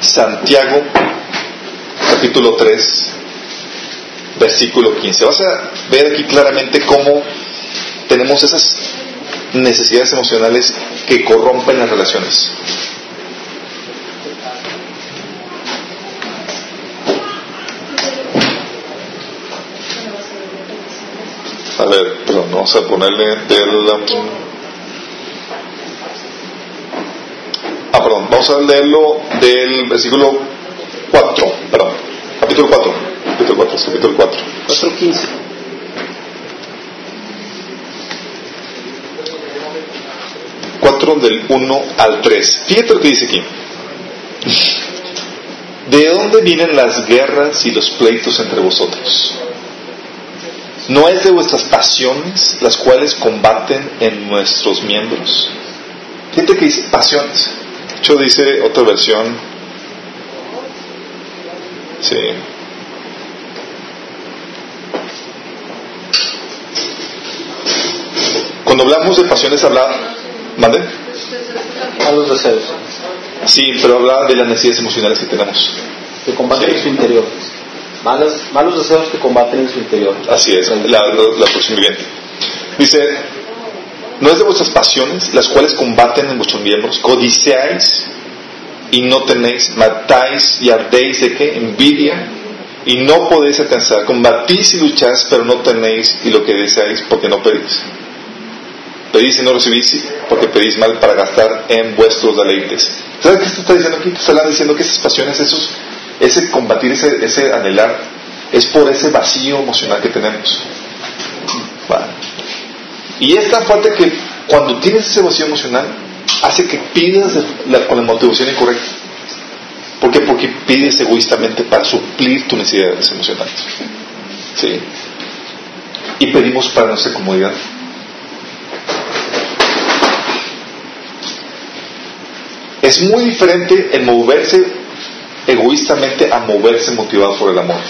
A: Santiago, capítulo 3, versículo 15. Vas a ver aquí claramente cómo tenemos esas necesidades emocionales que corrompen las relaciones. A ver, perdón, vamos a ponerle del... Ah, perdón, vamos a leerlo del versículo 4, perdón, capítulo 4, capítulo 4, es capítulo 4.
B: 4.15.
A: Cuatro del 1 al 3. Fíjate lo que dice aquí. ¿De dónde vienen las guerras y los pleitos entre vosotros? ¿No es de vuestras pasiones las cuales combaten en nuestros miembros? Fíjate que dice pasiones. De hecho dice otra versión. Sí. Cuando hablamos de pasiones hablaba... ¿Mande?
B: Malos deseos.
A: Sí, pero hablaba de las necesidades emocionales que tenemos.
B: Que combaten
A: Sí.
B: en su interior. Malos deseos que combaten en su interior.
A: Así es, la, la, la viviente. Dice, no es de vuestras pasiones las cuales combaten en vuestros miembros, codiciáis y no tenéis, matáis y ardéis de qué? Envidia y no podéis alcanzar, combatís y lucháis pero no tenéis y lo que deseáis porque no pedís. Pedís y no recibís porque pedís mal para gastar en vuestros deleites. ¿Sabes qué está diciendo aquí? Está diciendo que esas pasiones, esos, ese combatir, ese, ese anhelar, es por ese vacío emocional que tenemos. Y es tan fuerte que cuando tienes ese vacío emocional, hace que pidas con la motivación incorrecta. ¿Por qué? Porque pides egoístamente para suplir tus necesidades emocionales. ¿Sí? Y pedimos para nuestra comodidad. Es muy diferente el moverse egoístamente a moverse motivado por el amor.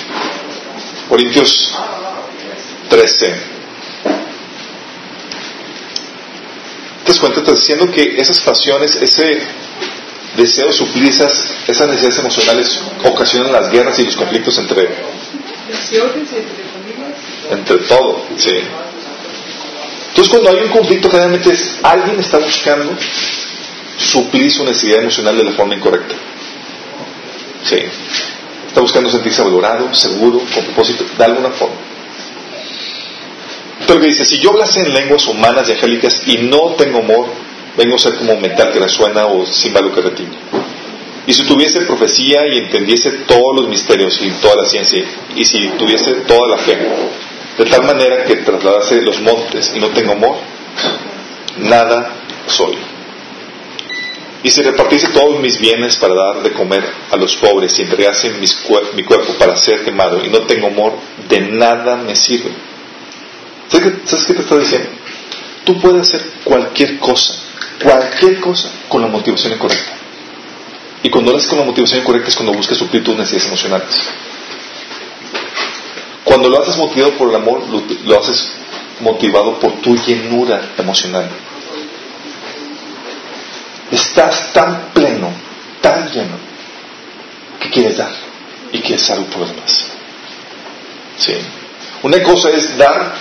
A: Corintios 13. ¿Te das cuenta? Estás diciendo que esas pasiones, ese deseo de suplir esas, esas necesidades emocionales ocasionan las guerras y los conflictos entre entre todo, sí. Entonces cuando hay un conflicto generalmente es alguien está buscando suplir su necesidad emocional de la forma incorrecta. Sí. Está buscando sentirse valorado, seguro, con propósito, de alguna forma. Pero que dice, si yo hablase en lenguas humanas y angélicas y no tengo amor, vengo a ser como metal que resuena o símbolo que retiñe. Y si tuviese profecía y entendiese todos los misterios y toda la ciencia, y si tuviese toda la fe, de tal manera que trasladase los montes y no tengo amor, nada soy. Y si repartiese todos mis bienes para dar de comer a los pobres y entregase mi cuerpo para ser quemado y no tengo amor, de nada me sirve. ¿Sabes qué te está diciendo? Tú puedes hacer cualquier cosa, cualquier cosa con la motivación incorrecta. Y cuando lo haces con la motivación incorrecta es cuando buscas suplir tus necesidades emocionales. Cuando lo haces motivado por el amor, lo haces motivado por tu llenura emocional estás tan pleno, tan lleno, que quieres dar y quieres algo por los demás. ¿Sí? Una cosa es dar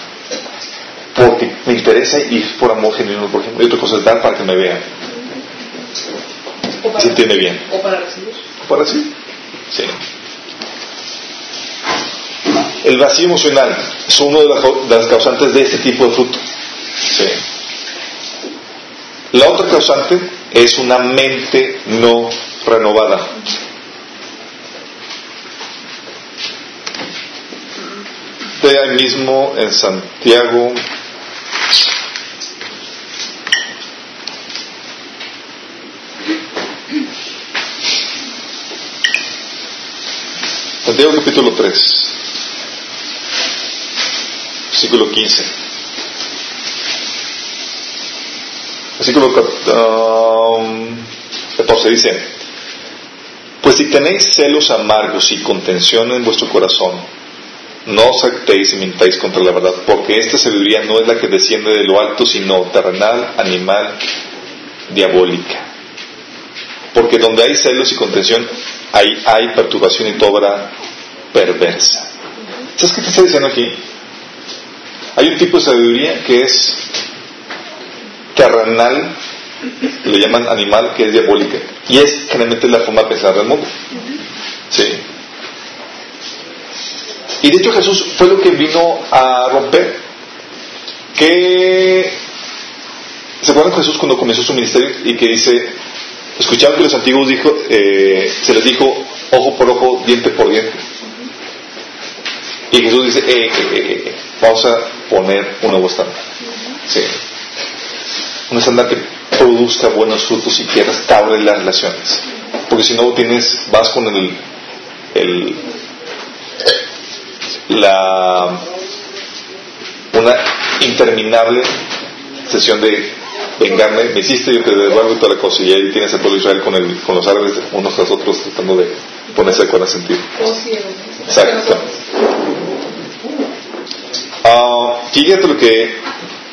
A: porque me interesa y por amor genuino, por ejemplo, y otra cosa es dar para que me vean. Se entiende bien.
C: O para recibir.
A: O para recibir. Sí. El vacío emocional es uno de las causantes de este tipo de fruto. Sí. La otra causante es una mente no renovada. De ahí mismo en Santiago. Santiago capítulo 3, versículo 15. Versículo 14 dice, pues si tenéis celos amargos y contención en vuestro corazón, no os actéis y mintáis contra la verdad, porque esta sabiduría no es la que desciende de lo alto, sino terrenal, animal, diabólica. Porque donde hay celos y contención, ahí hay perturbación y obra perversa. ¿Sabes qué te está diciendo aquí? Hay un tipo de sabiduría que es terrenal, le llaman animal, que es diabólica. Y es generalmente la forma de pensar del mundo. ¿Sí? Y de hecho Jesús fue lo que vino a romper. Que ¿Se acuerdan Jesús cuando comenzó su ministerio y que dice, escucharon que los antiguos dijo, eh, se les dijo ojo por ojo, diente por diente? Y Jesús dice, eh, eh, eh vamos a poner un nuevo estándar. Sí un estándar que produzca buenos frutos y que restaure las relaciones. Porque si no tienes, vas con el, el la una interminable sesión de vengarme, me hiciste, yo te devuelvo toda la cosa, y ahí tienes pueblo de Israel con, el, con los árabes unos tras otros tratando de ponerse de acuerdo a sentir. Exacto. Uh, fíjate lo que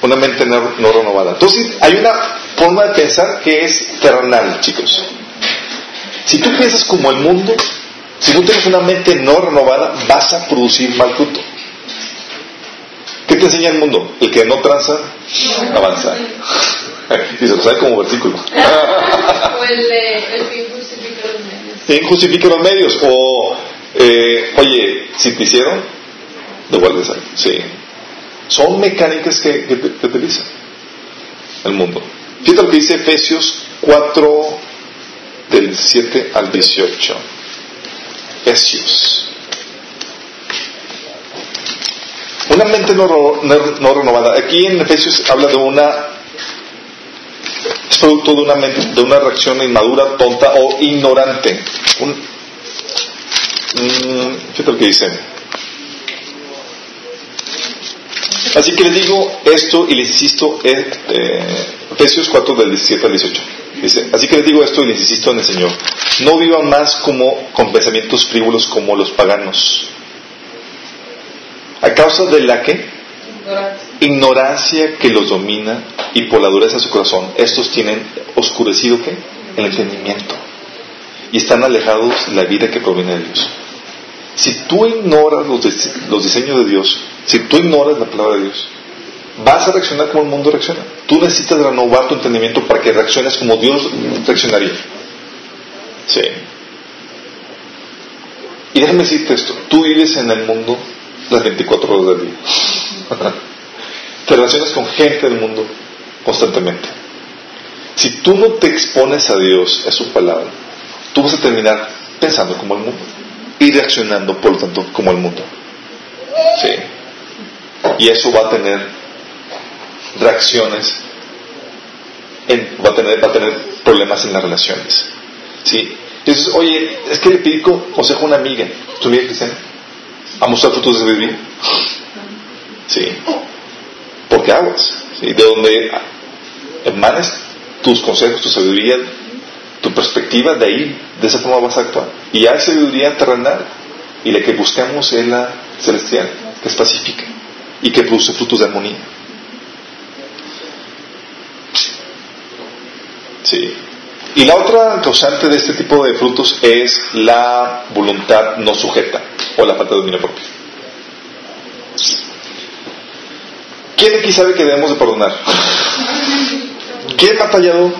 A: una mente no, renovada. Entonces, hay una forma de pensar que es terrenal, chicos. Si tú piensas como el mundo, si tú tienes una mente no renovada, vas a producir mal fruto. ¿Qué te enseña el mundo? El que no tranza, avanza. *laughs* y se lo sabe como versículo.
D: o el, de, el fin justifica los medios.
A: Fin justifica los medios. O, eh, oye, si te hicieron, devuelves ahí. Sí. Son mecánicas que, que, utilizan. el mundo. Fíjate lo que dice Efesios 4, del 17 al 18. Efesios. Una mente no, no, renovada. Aquí en Efesios habla de una es producto de una mente, de una reacción inmadura, tonta o ignorante. Un, mm, fíjate lo que dice. Así que les digo esto y les insisto, eh, eh, Efesios 4 del 17 al 18. Dice, así que les digo esto y les insisto en el Señor. No vivan más como con pensamientos frívolos como los paganos. A causa de la que ignorancia. que los domina y por la dureza de su corazón, estos tienen oscurecido ¿qué? el entendimiento y están alejados de la vida que proviene de Dios. Si tú ignoras los, diseños de Dios, si tú ignoras la palabra de Dios, vas a reaccionar como el mundo reacciona. Tú necesitas renovar tu entendimiento para que reacciones como Dios reaccionaría. Sí. Y déjame decirte esto, tú vives en el mundo las 24 horas del día. *laughs* te relacionas con gente del mundo constantemente. Si tú no te expones a Dios, a su palabra, tú vas a terminar pensando como el mundo y reaccionando, por lo tanto, como el mundo. Sí. Y eso va a tener reacciones, va, a tener, va a tener problemas en las relaciones. ¿Sí? Entonces, oye, es que le pedí consejo a una amiga, tu amiga cristiana, a mostrar frutos de sabiduría. Sí. Porque aguas. ¿sí? De donde emanes tus consejos, tu sabiduría, tu perspectiva, de ahí, de esa forma vas a actuar. Y hay sabiduría terrenal. Y la que buscamos es la celestial, que es pacífica y que produce frutos de armonía. Sí. Y la otra causante de este tipo de frutos es la voluntad no sujeta o la falta de dominio propio. ¿Quién aquí sabe que debemos de perdonar? ¿Quién ha batallado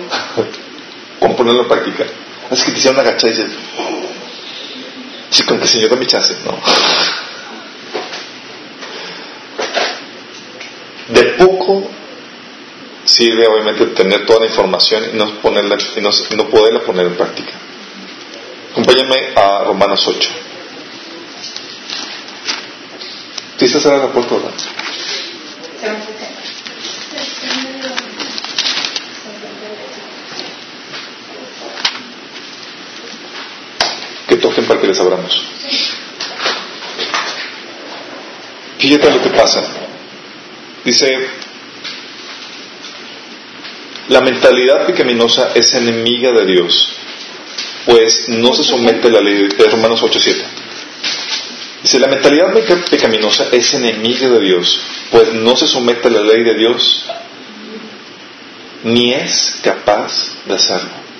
A: con ponerlo en práctica? Es que te hicieron agachar y dices, sí, con que el Señor da mi chance, ¿no? De poco sirve obviamente tener toda la información y no, ponerla, y no, poderla poner en práctica. Acompáñame a Romanos 8. ¿Sí estás la puerta, verdad? Que que les abramos. Fíjate lo que pasa. Dice, la mentalidad pecaminosa es enemiga de Dios, pues no se somete a la ley de Romanos 8.7. Dice, la mentalidad pecaminosa es enemiga de Dios, pues no se somete a la ley de Dios, ni es capaz de hacerlo.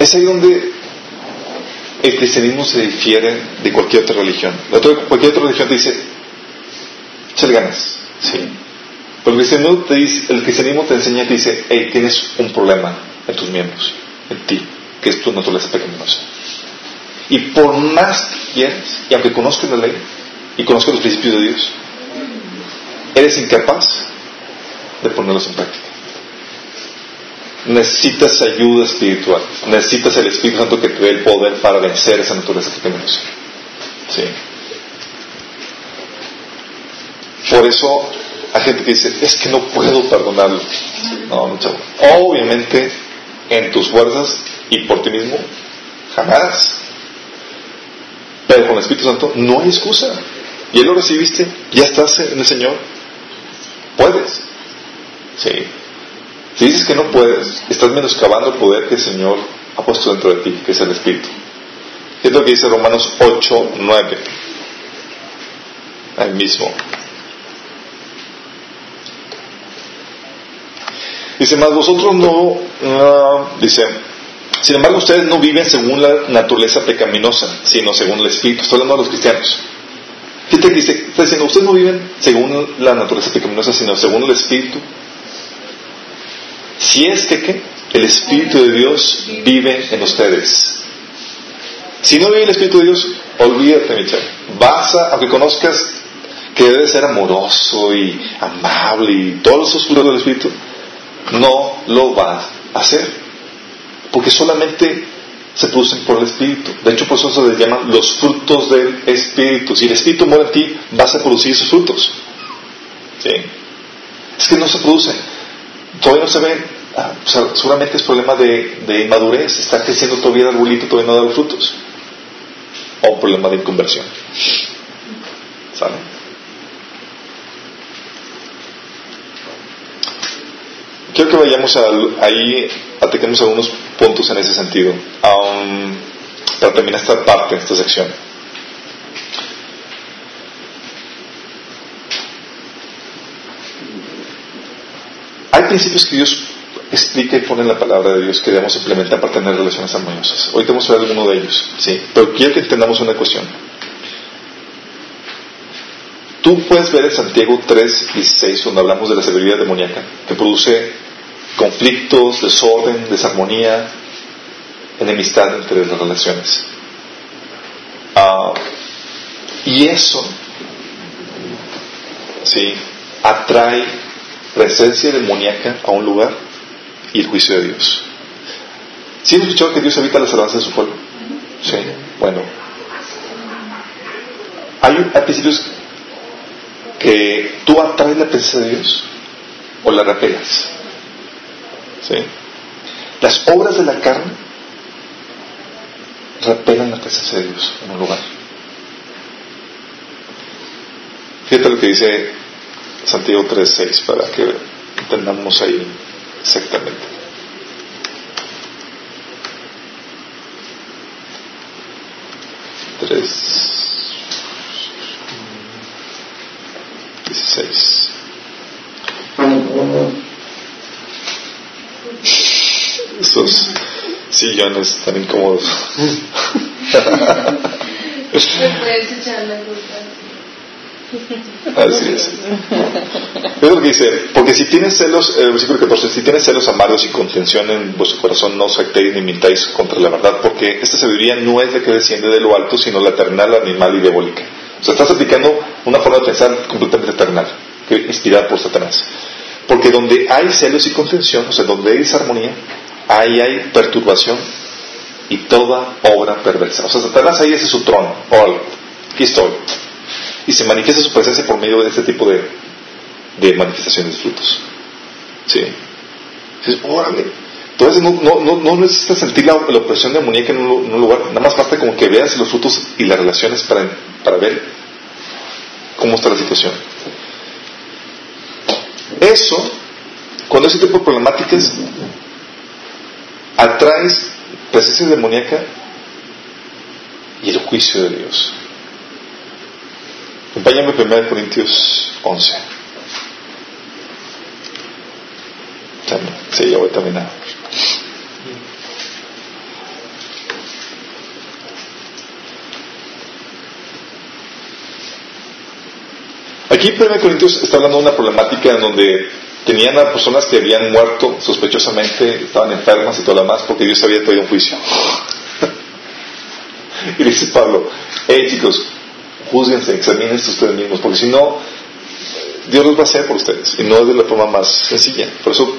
A: Es ahí donde el cristianismo se difiere de cualquier otra religión. cualquier otra religión te dice, echar ganas, sí. Pero el cristianismo te, dice, el cristianismo te enseña, te dice, hey, tienes un problema en tus miembros, en ti que es tu naturaleza pecaminosa. Y por más que quieras, y aunque conozcas la ley y conozcas los principios de Dios, eres incapaz de ponerlos en práctica. Necesitas ayuda espiritual, necesitas el Espíritu Santo que te dé el poder para vencer esa naturaleza pecaminosa. Sí. Por eso hay gente que dice, es que no puedo perdonarlo. No, no, Obviamente, en tus fuerzas y por ti mismo, jamás. Pero con el Espíritu Santo no hay excusa. Y él lo recibiste, ya estás en el Señor. Puedes. Sí. Si dices que no puedes, estás menoscabando el poder que el Señor ha puesto dentro de ti, que es el Espíritu. Es lo que dice Romanos 8, 9. Ahí mismo. Dice, más vosotros no, dice, sin embargo, ustedes no viven según la naturaleza pecaminosa, sino según el Espíritu. Estoy hablando de los cristianos. Fíjate que dice, está diciendo, ustedes no viven según la naturaleza pecaminosa, sino según el Espíritu. Si es que el Espíritu de Dios vive en ustedes. Si no vive el Espíritu de Dios, olvídate, Michelle. Vas a, aunque conozcas que debe ser amoroso y amable y todos esos frutos del Espíritu, no lo vas a hacer. Porque solamente se producen por el Espíritu. De hecho, por eso se les llaman los frutos del Espíritu. Si el Espíritu muere en ti, vas a producir esos frutos. ¿Sí? Es que no se producen. Todavía no se ven. Ah, seguramente es problema de, de, inmadurez. Está creciendo todavía el arbolito, todavía no da frutos. O problema de inconversión. ¿Saben? Quiero que vayamos ahí, ataquemos algunos puntos en ese sentido, para terminar esta parte, esta sección. Principios que Dios explica y pone en la palabra de Dios que debemos implementar para tener relaciones armoniosas. Hoy tenemos que ver alguno de ellos, ¿sí? Pero quiero que entendamos una cuestión. Tú puedes ver en Santiago 3, 16, donde hablamos de la severidad demoníaca, que produce conflictos, desorden, desarmonía, enemistad entre las relaciones. Ah, y eso, sí, atrae presencia demoníaca a un lugar y el juicio de Dios. ¿Sí hemos escuchado que Dios evita las alabanzas de su pueblo? Sí, bueno. Hay, hay principios que tú atraes la presencia de Dios o la repelas. ¿Sí? Las obras de la carne repelan la presencia de Dios en un lugar. Fíjate lo que dice Santiago 3.6 para que entendamos ahí exactamente. Tres, dieciséis. Esos sillones tan incómodos. *laughs* Así es. Es lo que dice, porque si tienes celos, el versículo 14, si tienes celos amargos y contención en vuestro corazón, no os actéis ni mintáis contra la verdad, porque esta sabiduría no es la que desciende de lo alto, sino la eternal, animal y diabólica. O sea, estás aplicando una forma de pensar completamente eternal, que inspirada por Satanás. Porque donde hay celos y contención, o sea, donde hay desarmonía, ahí hay perturbación y toda obra perversa. O sea, Satanás ahí es su trono. Hola, aquí estoy. Y se manifiesta su presencia por medio de este tipo de, de manifestaciones de frutos. ¿Sí? Entonces no, no, no, necesitas sentir la, opresión demoníaca en un, en lugar. Nada más basta como que veas los frutos y las relaciones para, para ver cómo está la situación. Eso, cuando ese tipo de problemáticas atraes presencia demoníaca y el juicio de Dios. Acompáñame 1 Corintios 11. Sí, ya voy a terminar. Aquí en 1 Corintios está hablando de una problemática en donde tenían a personas que habían muerto sospechosamente, estaban enfermas y todo lo demás porque Dios había traído un juicio. *laughs* y dice Pablo, hey chicos, juzguense, examínense ustedes mismos, porque si no, Dios los va a hacer por ustedes y no es de la forma más sencilla. Por eso,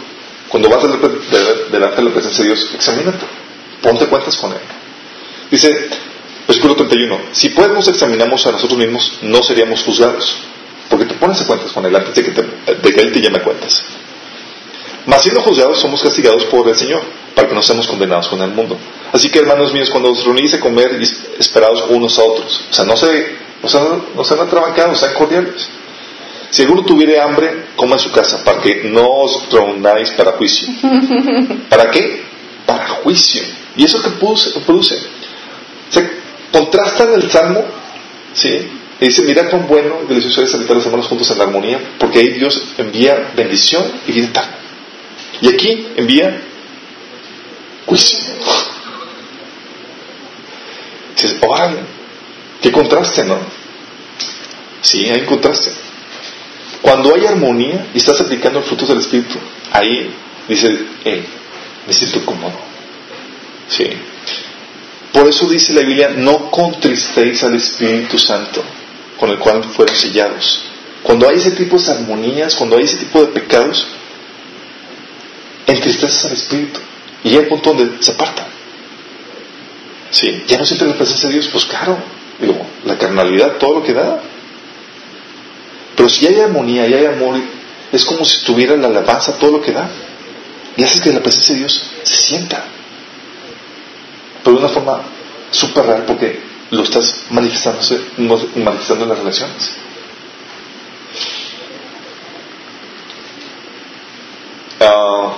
A: cuando vas delante de la presencia de Dios, examínate, ponte cuentas con Él. Dice, versículo 31, si pues nos examinamos a nosotros mismos, no seríamos juzgados porque te pones cuentas con Él antes de que, te, Él te llame cuentas. Mas siendo juzgados somos castigados por el Señor, para que no seamos condenados con el mundo. Así que hermanos míos, cuando os reunís a comer, esperados unos a otros. O sea, no se, no se, no sean atrabancados, sean cordiales. Si alguno tuviere hambre, coma en su casa, para que no os reunáis para juicio. *laughs* ¿Para qué? Para juicio. ¿Y eso que produce? Se contrasta en el Salmo, ¿sí? Y dice, mira cuán bueno y delicioso es habitar los hermanos juntos en la armonía, porque ahí Dios envía bendición y vida. Y aquí envía juicio. Dices, órale, qué contraste, ¿no? Sí, hay contraste. Cuando hay armonía y estás aplicando el fruto del Espíritu, ahí dice, hey, me siento cómodo. Sí. Por eso dice la Biblia, no contristéis al Espíritu Santo con el cual fueron sellados Cuando hay ese tipo de armonías, cuando hay ese tipo de pecados, entristeces al espíritu. Y llega el punto donde se aparta. Sí, ya no siente la presencia de Dios, pues claro, la carnalidad, todo lo que da. Pero si hay armonía y hay amor, es como si tuviera la alabanza, todo lo que da. Y haces que la presencia de Dios se sienta. Pero de una forma súper real porque lo estás manifestándose, manifestando en las relaciones. Ah,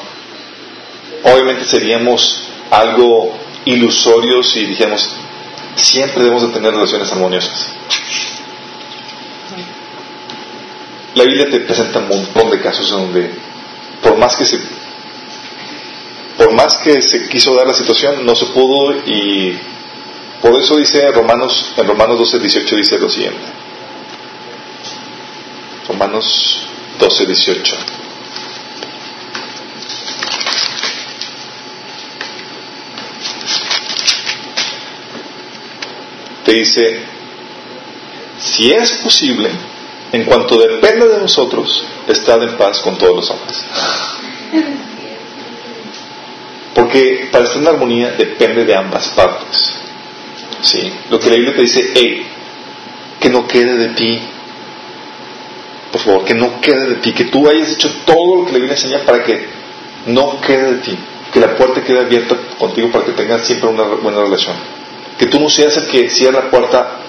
A: obviamente seríamos algo ilusorios si dijéramos siempre debemos de tener relaciones armoniosas. La Biblia te presenta un montón de casos donde por más que se por más que se quiso dar la situación no se pudo y por eso dice Romanos en Romanos 12 18 dice lo siguiente Romanos 12 18 dice, si es posible, en cuanto depende de nosotros, estad en paz con todos los hombres. Porque para estar en armonía depende de ambas partes. ¿Sí? Lo que la Biblia te dice, hey, que no quede de ti, por favor, que no quede de ti, que tú hayas hecho todo lo que la Biblia enseña para que no quede de ti, que la puerta quede abierta contigo para que tengas siempre una buena relación que tú no seas el que cierra la puerta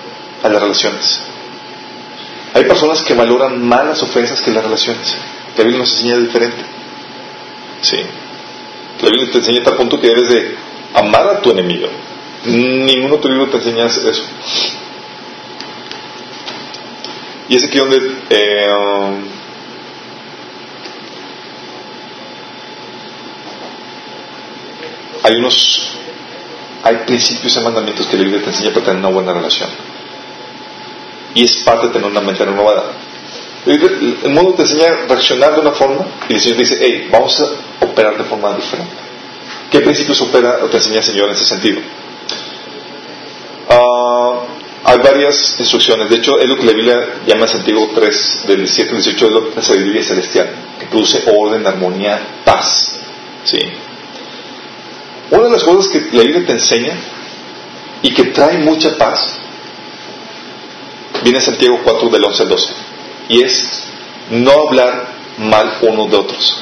A: a las relaciones. Hay personas que valoran más las ofensas que las relaciones. La Biblia nos enseña diferente. Sí. La Biblia te enseña hasta el punto que debes de amar a tu enemigo. Ningún otro libro te enseña eso. Y es aquí donde eh, hay unos hay principios y mandamientos que la Biblia te enseña para tener una buena relación. Y es parte de tener una mente renovada. El mundo te enseña a reaccionar de una forma y el Señor te dice, hey, vamos a operar de forma diferente. ¿Qué principios opera o te enseña el Señor en ese sentido? Ah, hay varias instrucciones. De hecho, es lo que la Biblia llama Santiago 3, del 17 al 18, es la sabiduría celestial, que produce orden, armonía, paz. ¿Sí? Una de las cosas que la Biblia te enseña y que trae mucha paz viene en Santiago 4 del 11 al 12 y es no hablar mal unos de otros.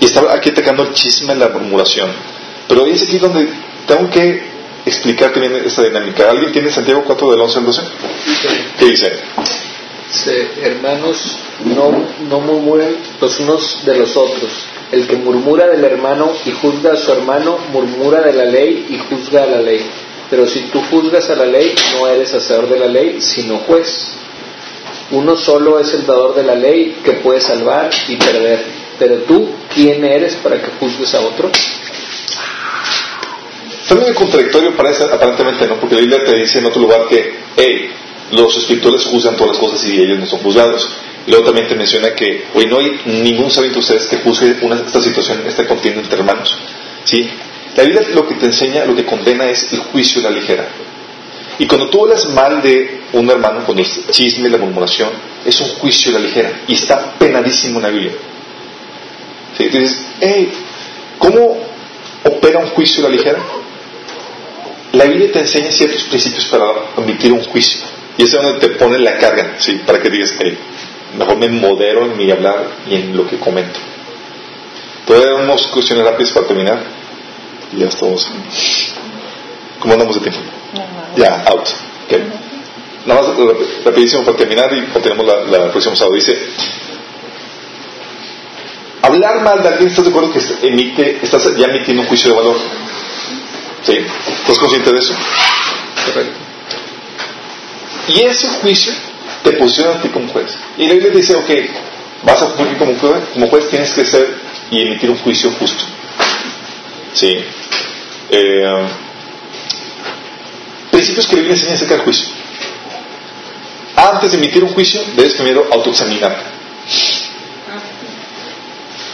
A: Y está aquí atacando el chisme en la murmuración. Pero es aquí donde tengo que explicar que viene esta dinámica. ¿Alguien tiene Santiago 4 del 11 al 12? ¿Qué dice?
B: Hermanos, no, no murmuren los unos de los otros. El que murmura del hermano y juzga a su hermano, murmura de la ley y juzga a la ley. Pero si tú juzgas a la ley, no eres hacedor de la ley, sino juez. Uno solo es el dador de la ley que puede salvar y perder. Pero tú, ¿quién eres para que juzgues a otro?
A: Fue muy contradictorio, parece, aparentemente, ¿no? Porque la Biblia te dice en otro lugar que, hey, los escritores juzgan todas las cosas y ellos no son juzgados. Luego también te menciona que hoy no hay ningún sabio entre ustedes que juzgue una, esta situación, esta contienda entre hermanos. ¿Sí? La Biblia lo que te enseña, lo que condena es el juicio a la ligera. Y cuando tú hablas mal de un hermano, cuando es chisme, la murmuración, es un juicio a la ligera. Y está penadísimo en la Biblia. Entonces, ¿cómo opera un juicio a la ligera? La Biblia te enseña ciertos principios para emitir un juicio. Y es donde te pone la carga, ¿sí? Para que digas, hey, mejor me modero en mi hablar y en lo que comento. Todavía unas cuestiones rápidas para terminar. Y ya estamos. ¿Cómo andamos de tiempo? Ya, out. Okay. Nada más rapidísimo para terminar y continuamos la, la próxima sábado. Dice, hablar mal de alguien, ¿estás de acuerdo que emite, estás ya emitiendo un juicio de valor? ¿Sí? ¿Estás consciente de eso? Correcto. Y ese juicio te posiciona a ti como juez. Y la Biblia dice, ok, vas a cumplir como juez, como juez tienes que ser y emitir un juicio justo. ¿Sí? Eh, principios que la Biblia enseña acerca del juicio. Antes de emitir un juicio, debes primero autoexaminarte.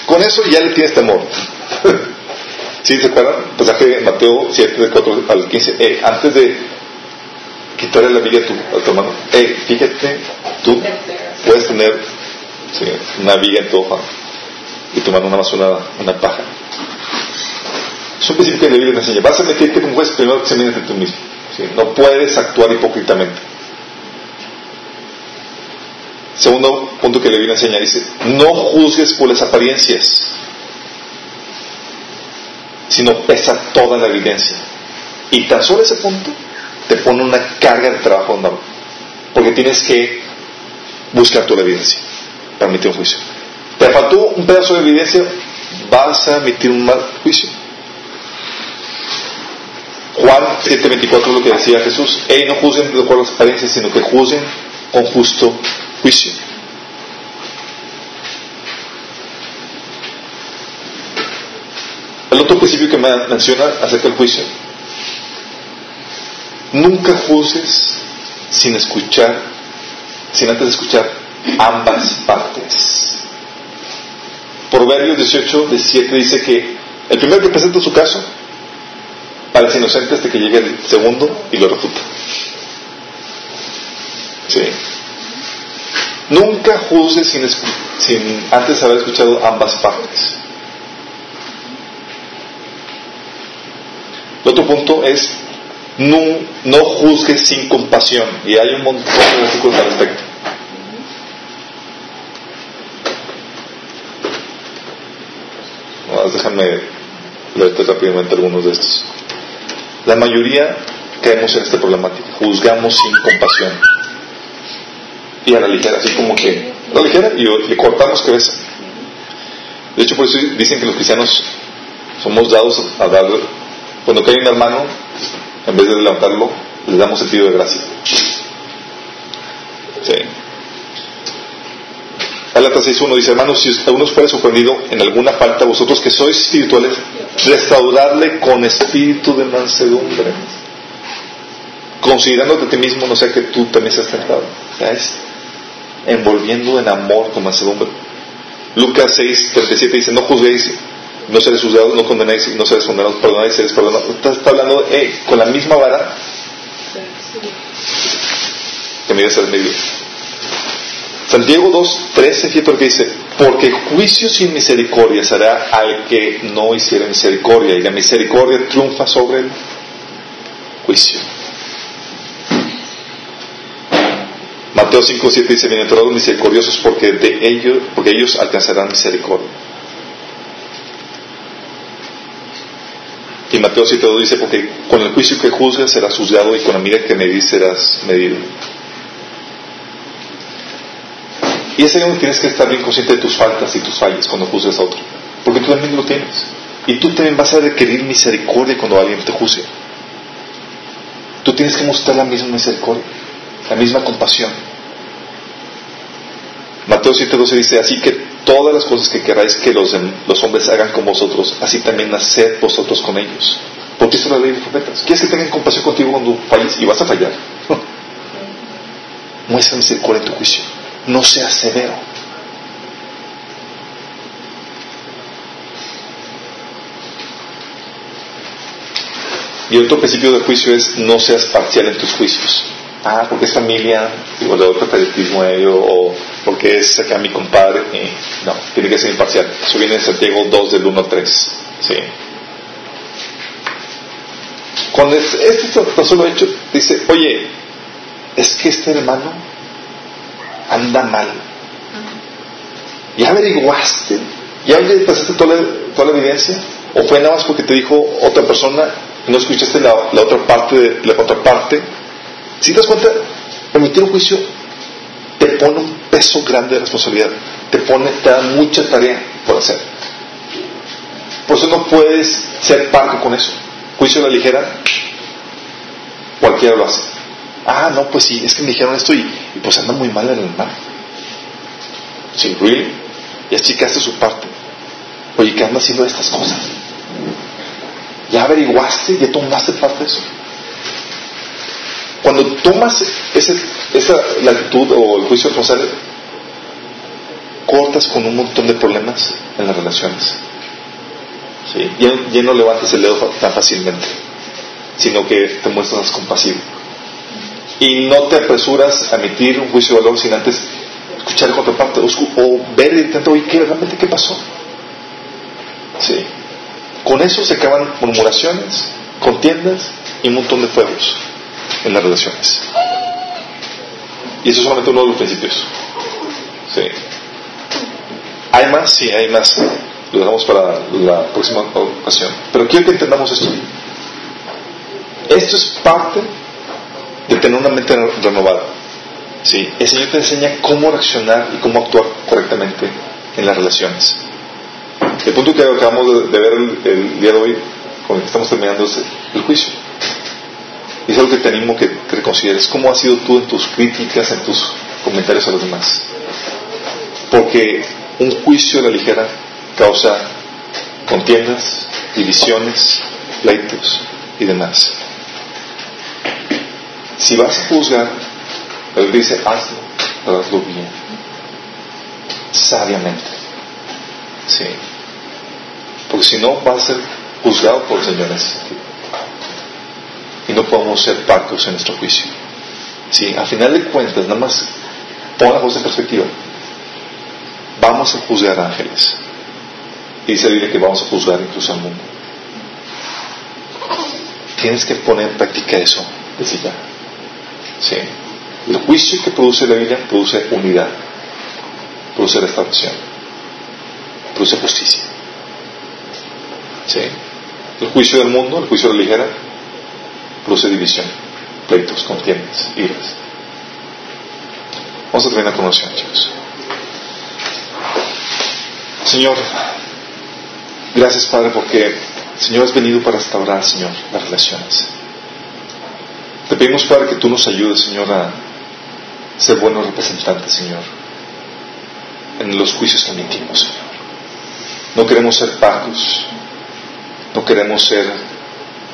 A: Con eso ya le tienes temor. *laughs* ¿Sí se acuerdan? Pasaje de Mateo 7, de 4 al 15. Eh, antes de quitarle la viga tu, a tu hermano, eh, fíjate, tú puedes tener una viga en tu hoja y tu mano una más una, una paja. Es un principio que la Biblia te enseña. Vas a meter que tu juez primero examínate tú mismo. No puedes actuar hipócritamente. Segundo punto que la Biblia enseña dice, no juzgues por las apariencias sino pesa toda la evidencia. Y tan solo ese punto te pone una carga de trabajo enorme, porque tienes que buscar la evidencia para emitir un juicio. Te faltó un pedazo de evidencia, vas a emitir un mal juicio. Juan 7:24 es lo que decía Jesús, hey, no juzguen de acuerdo a las apariencias, sino que juzguen con justo juicio. El otro principio que me menciona acerca del juicio, nunca juzgues sin escuchar, sin antes escuchar ambas partes. Proverbios 18, 17 dice que el primero que presenta su caso parece inocente hasta que llegue el segundo y lo refuta. Sí. Nunca juzgues sin, sin antes haber escuchado ambas partes. El otro punto es no, no juzgues sin compasión. Y hay un montón de versículos al respecto. déjame leerte rápidamente algunos de estos. La mayoría caemos en esta problemática. Juzgamos sin compasión. Y a la ligera, así como que a la ligera y le cortamos cabeza. De hecho, por eso dicen que los cristianos somos dados a dar cuando cae un hermano, en vez de levantarlo, le damos sentido de gracia. Sí. Gálatas 6.1 dice, hermanos, si alguno fuera sorprendido en alguna falta, vosotros que sois espirituales, restaurarle con espíritu de mansedumbre. Considerándote a ti mismo, no sea que tú también seas tentado. Ya es envolviendo en amor con mansedumbre. Lucas 6.37 dice, no juzguéis no seréis juzgados, no condenáis, no seréis condenados, perdonáis, seréis perdonados. Está, hablando eh, con la misma vara que mide ser medio. Santiago 2, 13, fíjate lo que dice, porque juicio sin misericordia será al que no hiciera misericordia, y la misericordia triunfa sobre el juicio. Mateo 5, 7 dice, bienaventurados misericordiosos porque de ellos, porque ellos alcanzarán misericordia. Y Mateo 7.2 dice, porque con el juicio que juzgas serás juzgado y con la medida que medís serás medido. Y es ahí donde tienes que estar bien consciente de tus faltas y tus fallas cuando juzgas a otro. Porque tú también lo tienes. Y tú también vas a requerir misericordia cuando alguien te juzgue. Tú tienes que mostrar la misma misericordia, la misma compasión. Mateo 7.12 dice, así que todas las cosas que queráis que los, los hombres hagan con vosotros, así también haced vosotros con ellos. Porque eso es la ley de profetas. ¿Quieres que tengan compasión contigo cuando falles y vas a fallar? *laughs* Muestra misericordia en tu juicio. No seas severo. Y otro principio de juicio es no seas parcial en tus juicios ah, porque es familia, o le doy favoritismo a ello, o porque es acá mi compadre. no, tiene que ser imparcial. Eso viene en Santiago 2 del 1 al 3. ¿sí? Cuando este tan solo hecho, dice, oye, es que este hermano anda mal. ¿Ya averiguaste? ¿Ya pasaste toda la, toda la evidencia? ¿O fue nada más porque te dijo otra persona y no escuchaste la, la otra parte de la otra parte? Si te das cuenta, emitir un juicio te pone un peso grande de responsabilidad, te pone, te da mucha tarea por hacer. Por eso no puedes ser parco con eso. Juicio a la ligera, cualquiera lo hace. Ah, no, pues sí, es que me dijeron esto y, pues anda muy mal en el mar. Sí, really. Y hace su parte. Oye, ¿qué anda haciendo estas cosas? ¿Ya averiguaste? ¿Ya tomaste parte de eso? Cuando tomas esa la actitud o el juicio responsable, cortas con un montón de problemas en las relaciones. ¿sí? Ya, ya no levantas el dedo tan fácilmente, sino que te muestras compasivo. Y no te apresuras a emitir un juicio de valor sin antes escuchar la contraparte o, ver directamente, oye, ¿qué, realmente qué pasó? Con eso se acaban murmuraciones, contiendas y un montón de fuegos en las relaciones. Y eso es solamente uno de los principios. Sí. ¿Hay más? Sí, hay más. Lo dejamos para la próxima ocasión. Pero quiero que entendamos esto. Esto es parte de tener una mente re- renovada. Sí. El Señor te enseña cómo reaccionar y cómo actuar correctamente en las relaciones. El punto que acabamos de ver el, el día de hoy, con el que estamos terminando, es el juicio. Es algo que te animo que te reconsideres. ¿Cómo has sido tú en tus críticas, en tus comentarios a los demás? Porque un juicio a la ligera causa contiendas, divisiones, pleitos y demás. Si vas a juzgar, Biblia dice, hazlo, hazlo bien, sabiamente. Sí. Porque si no, vas a ser juzgado por el Señor en ese sentido. Y no podemos ser parcos en nuestro juicio. Sí, a final de cuentas, nada más pon la en perspectiva. Vamos a juzgar ángeles. Y dice la Biblia que vamos a juzgar incluso al mundo. Tienes que poner en práctica eso desde ya. Sí. El juicio que produce la Biblia produce unidad, produce restauración, produce justicia. Sí. El juicio del mundo, el juicio de la ligera, produce división, pleitos, contiendas, iras. Vamos a terminar con oración, chicos. Señor, gracias Padre porque Señor has venido para restaurar, Señor, las relaciones. Te pedimos, Padre, que tú nos ayudes, Señor, a ser buenos representantes, Señor, en los juicios que emitimos, Señor. No queremos ser pacos, no queremos ser,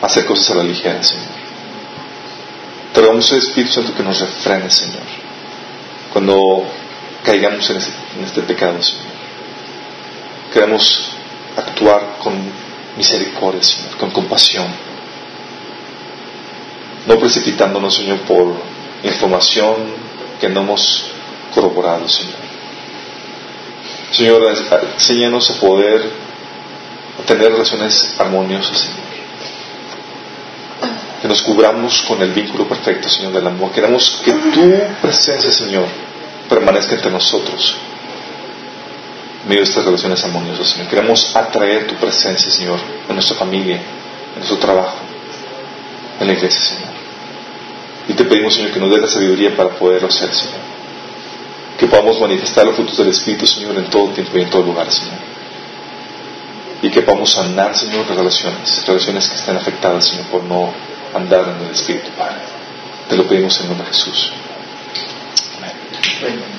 A: hacer cosas a la ligera, Señor. Te rogamos Espíritu Santo que nos refrene, Señor, cuando caigamos en este, en este pecado, Señor. Queremos actuar con misericordia, Señor, con compasión. No precipitándonos, Señor, por información que no hemos corroborado, Señor. Señor, enséñanos a poder tener relaciones armoniosas, Señor. Que nos cubramos con el vínculo perfecto, Señor, del amor. Queremos que tu presencia, Señor, permanezca entre nosotros en medio de estas relaciones armoniosas, Señor. Queremos atraer tu presencia, Señor, en nuestra familia, en nuestro trabajo, en la iglesia, Señor. Y te pedimos, Señor, que nos dé la sabiduría para poderlo hacer, Señor. Que podamos manifestar los frutos del Espíritu, Señor, en todo tiempo y en todo lugar, Señor. Y que podamos sanar, Señor, las relaciones, relaciones que estén afectadas, Señor, por no andar en el Espíritu, Padre. Te lo pedimos en nombre de Jesús.
B: Amén.